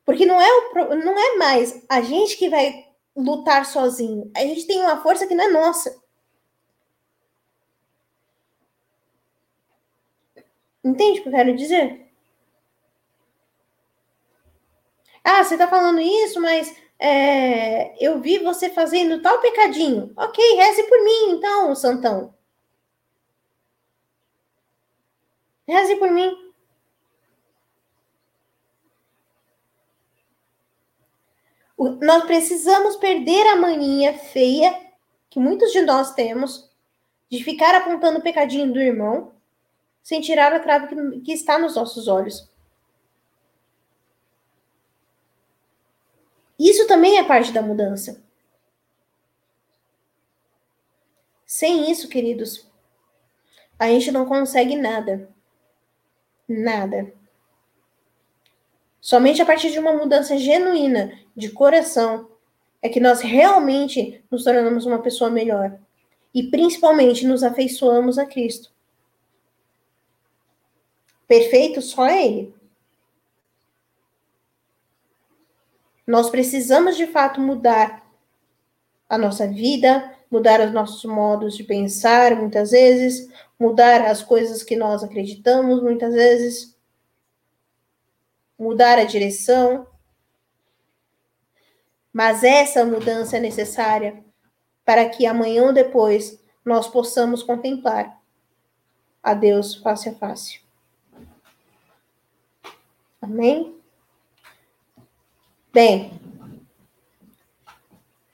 A: Porque não é, o, não é mais a gente que vai lutar sozinho. A gente tem uma força que não é nossa. Entende o que eu quero dizer? Ah, você tá falando isso, mas é, eu vi você fazendo tal pecadinho. Ok, reze por mim, então, Santão. Reze por mim. Nós precisamos perder a mania feia que muitos de nós temos de ficar apontando o pecadinho do irmão sem tirar a trave que está nos nossos olhos. Isso também é parte da mudança. Sem isso, queridos, a gente não consegue nada. Nada. Somente a partir de uma mudança genuína de coração é que nós realmente nos tornamos uma pessoa melhor e principalmente nos afeiçoamos a Cristo. Perfeito só é Ele. Nós precisamos de fato mudar a nossa vida, mudar os nossos modos de pensar, muitas vezes, mudar as coisas que nós acreditamos, muitas vezes mudar a direção. Mas essa mudança é necessária para que amanhã ou depois nós possamos contemplar a Deus face a face. Amém? Bem,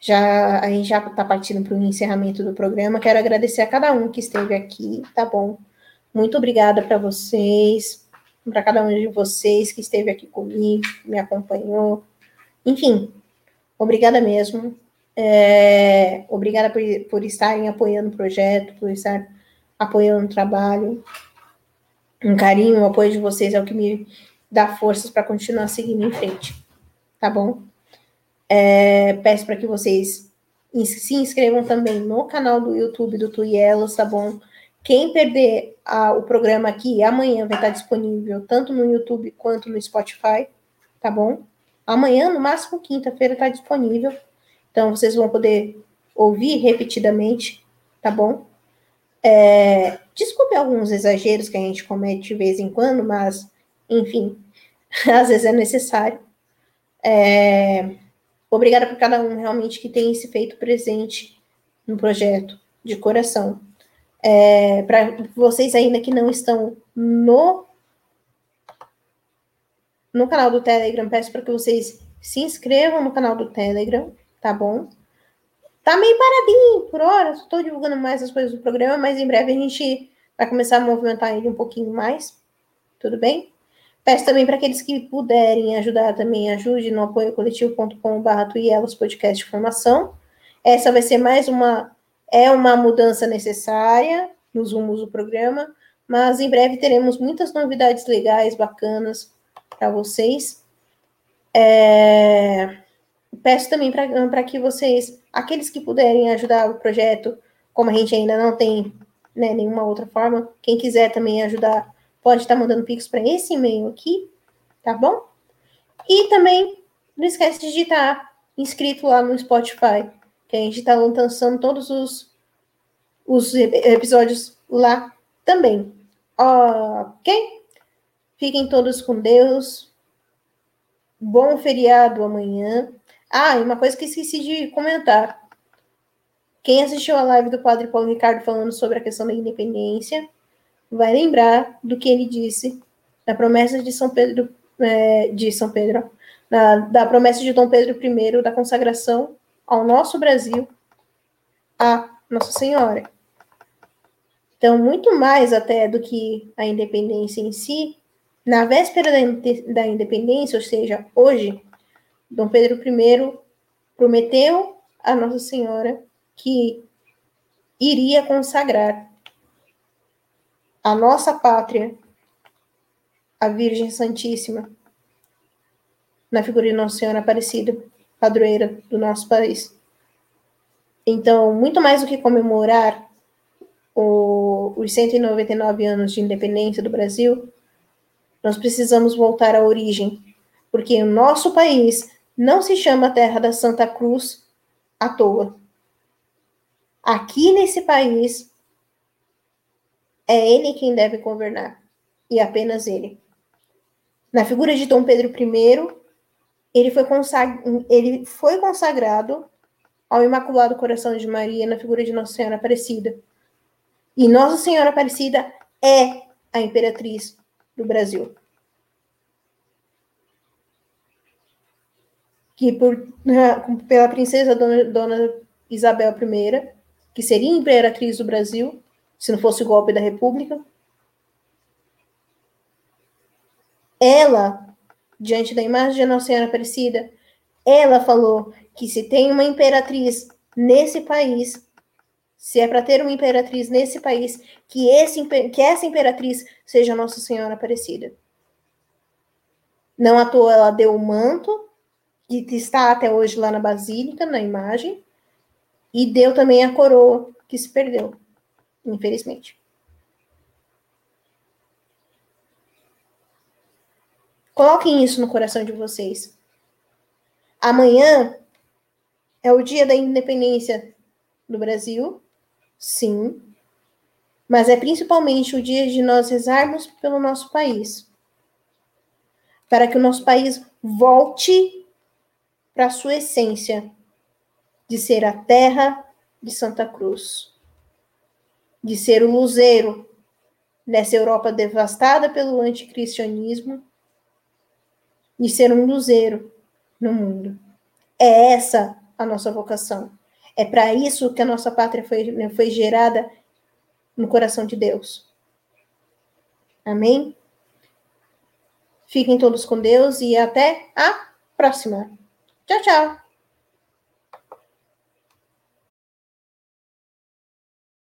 A: já a gente já está partindo para o encerramento do programa. Quero agradecer a cada um que esteve aqui, tá bom? Muito obrigada para vocês para cada um de vocês que esteve aqui comigo, me acompanhou. Enfim, obrigada mesmo. É, obrigada por, por estarem apoiando o projeto, por estar apoiando o trabalho. Um carinho, o apoio de vocês é o que me dá forças para continuar seguindo em frente. Tá bom? É, peço para que vocês se inscrevam também no canal do YouTube do Tuielos, tá bom? Quem perder a, o programa aqui, amanhã vai estar disponível tanto no YouTube quanto no Spotify, tá bom? Amanhã, no máximo quinta-feira, está disponível. Então, vocês vão poder ouvir repetidamente, tá bom? É, desculpe alguns exageros que a gente comete de vez em quando, mas, enfim, às vezes é necessário. É, obrigada por cada um realmente que tem se feito presente no projeto, de coração. É, Para vocês ainda que não estão no no canal do Telegram, peço para que vocês se inscrevam no canal do Telegram, tá bom? Tá meio paradinho por hora, estou divulgando mais as coisas do programa, mas em breve a gente vai começar a movimentar ele um pouquinho mais, tudo bem? Peço também para aqueles que puderem ajudar também, ajude no apoio coletivo.com.br Tuielos Podcast de Formação. Essa vai ser mais uma, é uma mudança necessária nos rumos do programa, mas em breve teremos muitas novidades legais, bacanas, para vocês. É, peço também para que vocês, aqueles que puderem ajudar o projeto, como a gente ainda não tem né, nenhuma outra forma, quem quiser também ajudar, pode estar mandando pix para esse e-mail aqui, tá bom? E também não esquece de estar inscrito lá no Spotify, que a gente está lançando todos os, os episódios lá também. Ok? Fiquem todos com Deus. Bom feriado amanhã. Ah, e uma coisa que esqueci de comentar. Quem assistiu a live do Padre Paulo Ricardo falando sobre a questão da independência, vai lembrar do que ele disse na promessa de São Pedro, é, de São Pedro, na, da promessa de Dom Pedro I da consagração ao nosso Brasil, a Nossa Senhora. Então, muito mais até do que a independência em si, na véspera da independência, ou seja, hoje, Dom Pedro I prometeu a Nossa Senhora que iria consagrar a nossa pátria, a Virgem Santíssima, na figura de Nossa Senhora Aparecida, padroeira do nosso país. Então, muito mais do que comemorar o, os 199 anos de independência do Brasil, nós precisamos voltar à origem, porque o nosso país não se chama Terra da Santa Cruz à toa. Aqui nesse país, é ele quem deve governar, e apenas ele. Na figura de Dom Pedro I, ele foi, consag... ele foi consagrado ao Imaculado Coração de Maria na figura de Nossa Senhora Aparecida. E Nossa Senhora Aparecida é a imperatriz do Brasil. Que por, né, pela princesa Dona, Dona Isabel I, que seria imperatriz do Brasil, se não fosse o golpe da República, ela, diante da imagem de Nossa Senhora Aparecida, ela falou que se tem uma imperatriz nesse país, se é para ter uma imperatriz nesse país, que, esse, que essa imperatriz seja Nossa Senhora Aparecida. Não à toa ela deu o manto, que está até hoje lá na Basílica, na imagem, e deu também a coroa, que se perdeu, infelizmente. Coloquem isso no coração de vocês. Amanhã é o dia da independência do Brasil sim, mas é principalmente o dia de nós rezarmos pelo nosso país, para que o nosso país volte para a sua essência de ser a terra de Santa Cruz, de ser o luzeiro nessa Europa devastada pelo anticristianismo, de ser um luzeiro no mundo. É essa a nossa vocação. É para isso que a nossa pátria foi, né, foi gerada no coração de Deus. Amém? Fiquem todos com Deus e até a próxima. Tchau, tchau.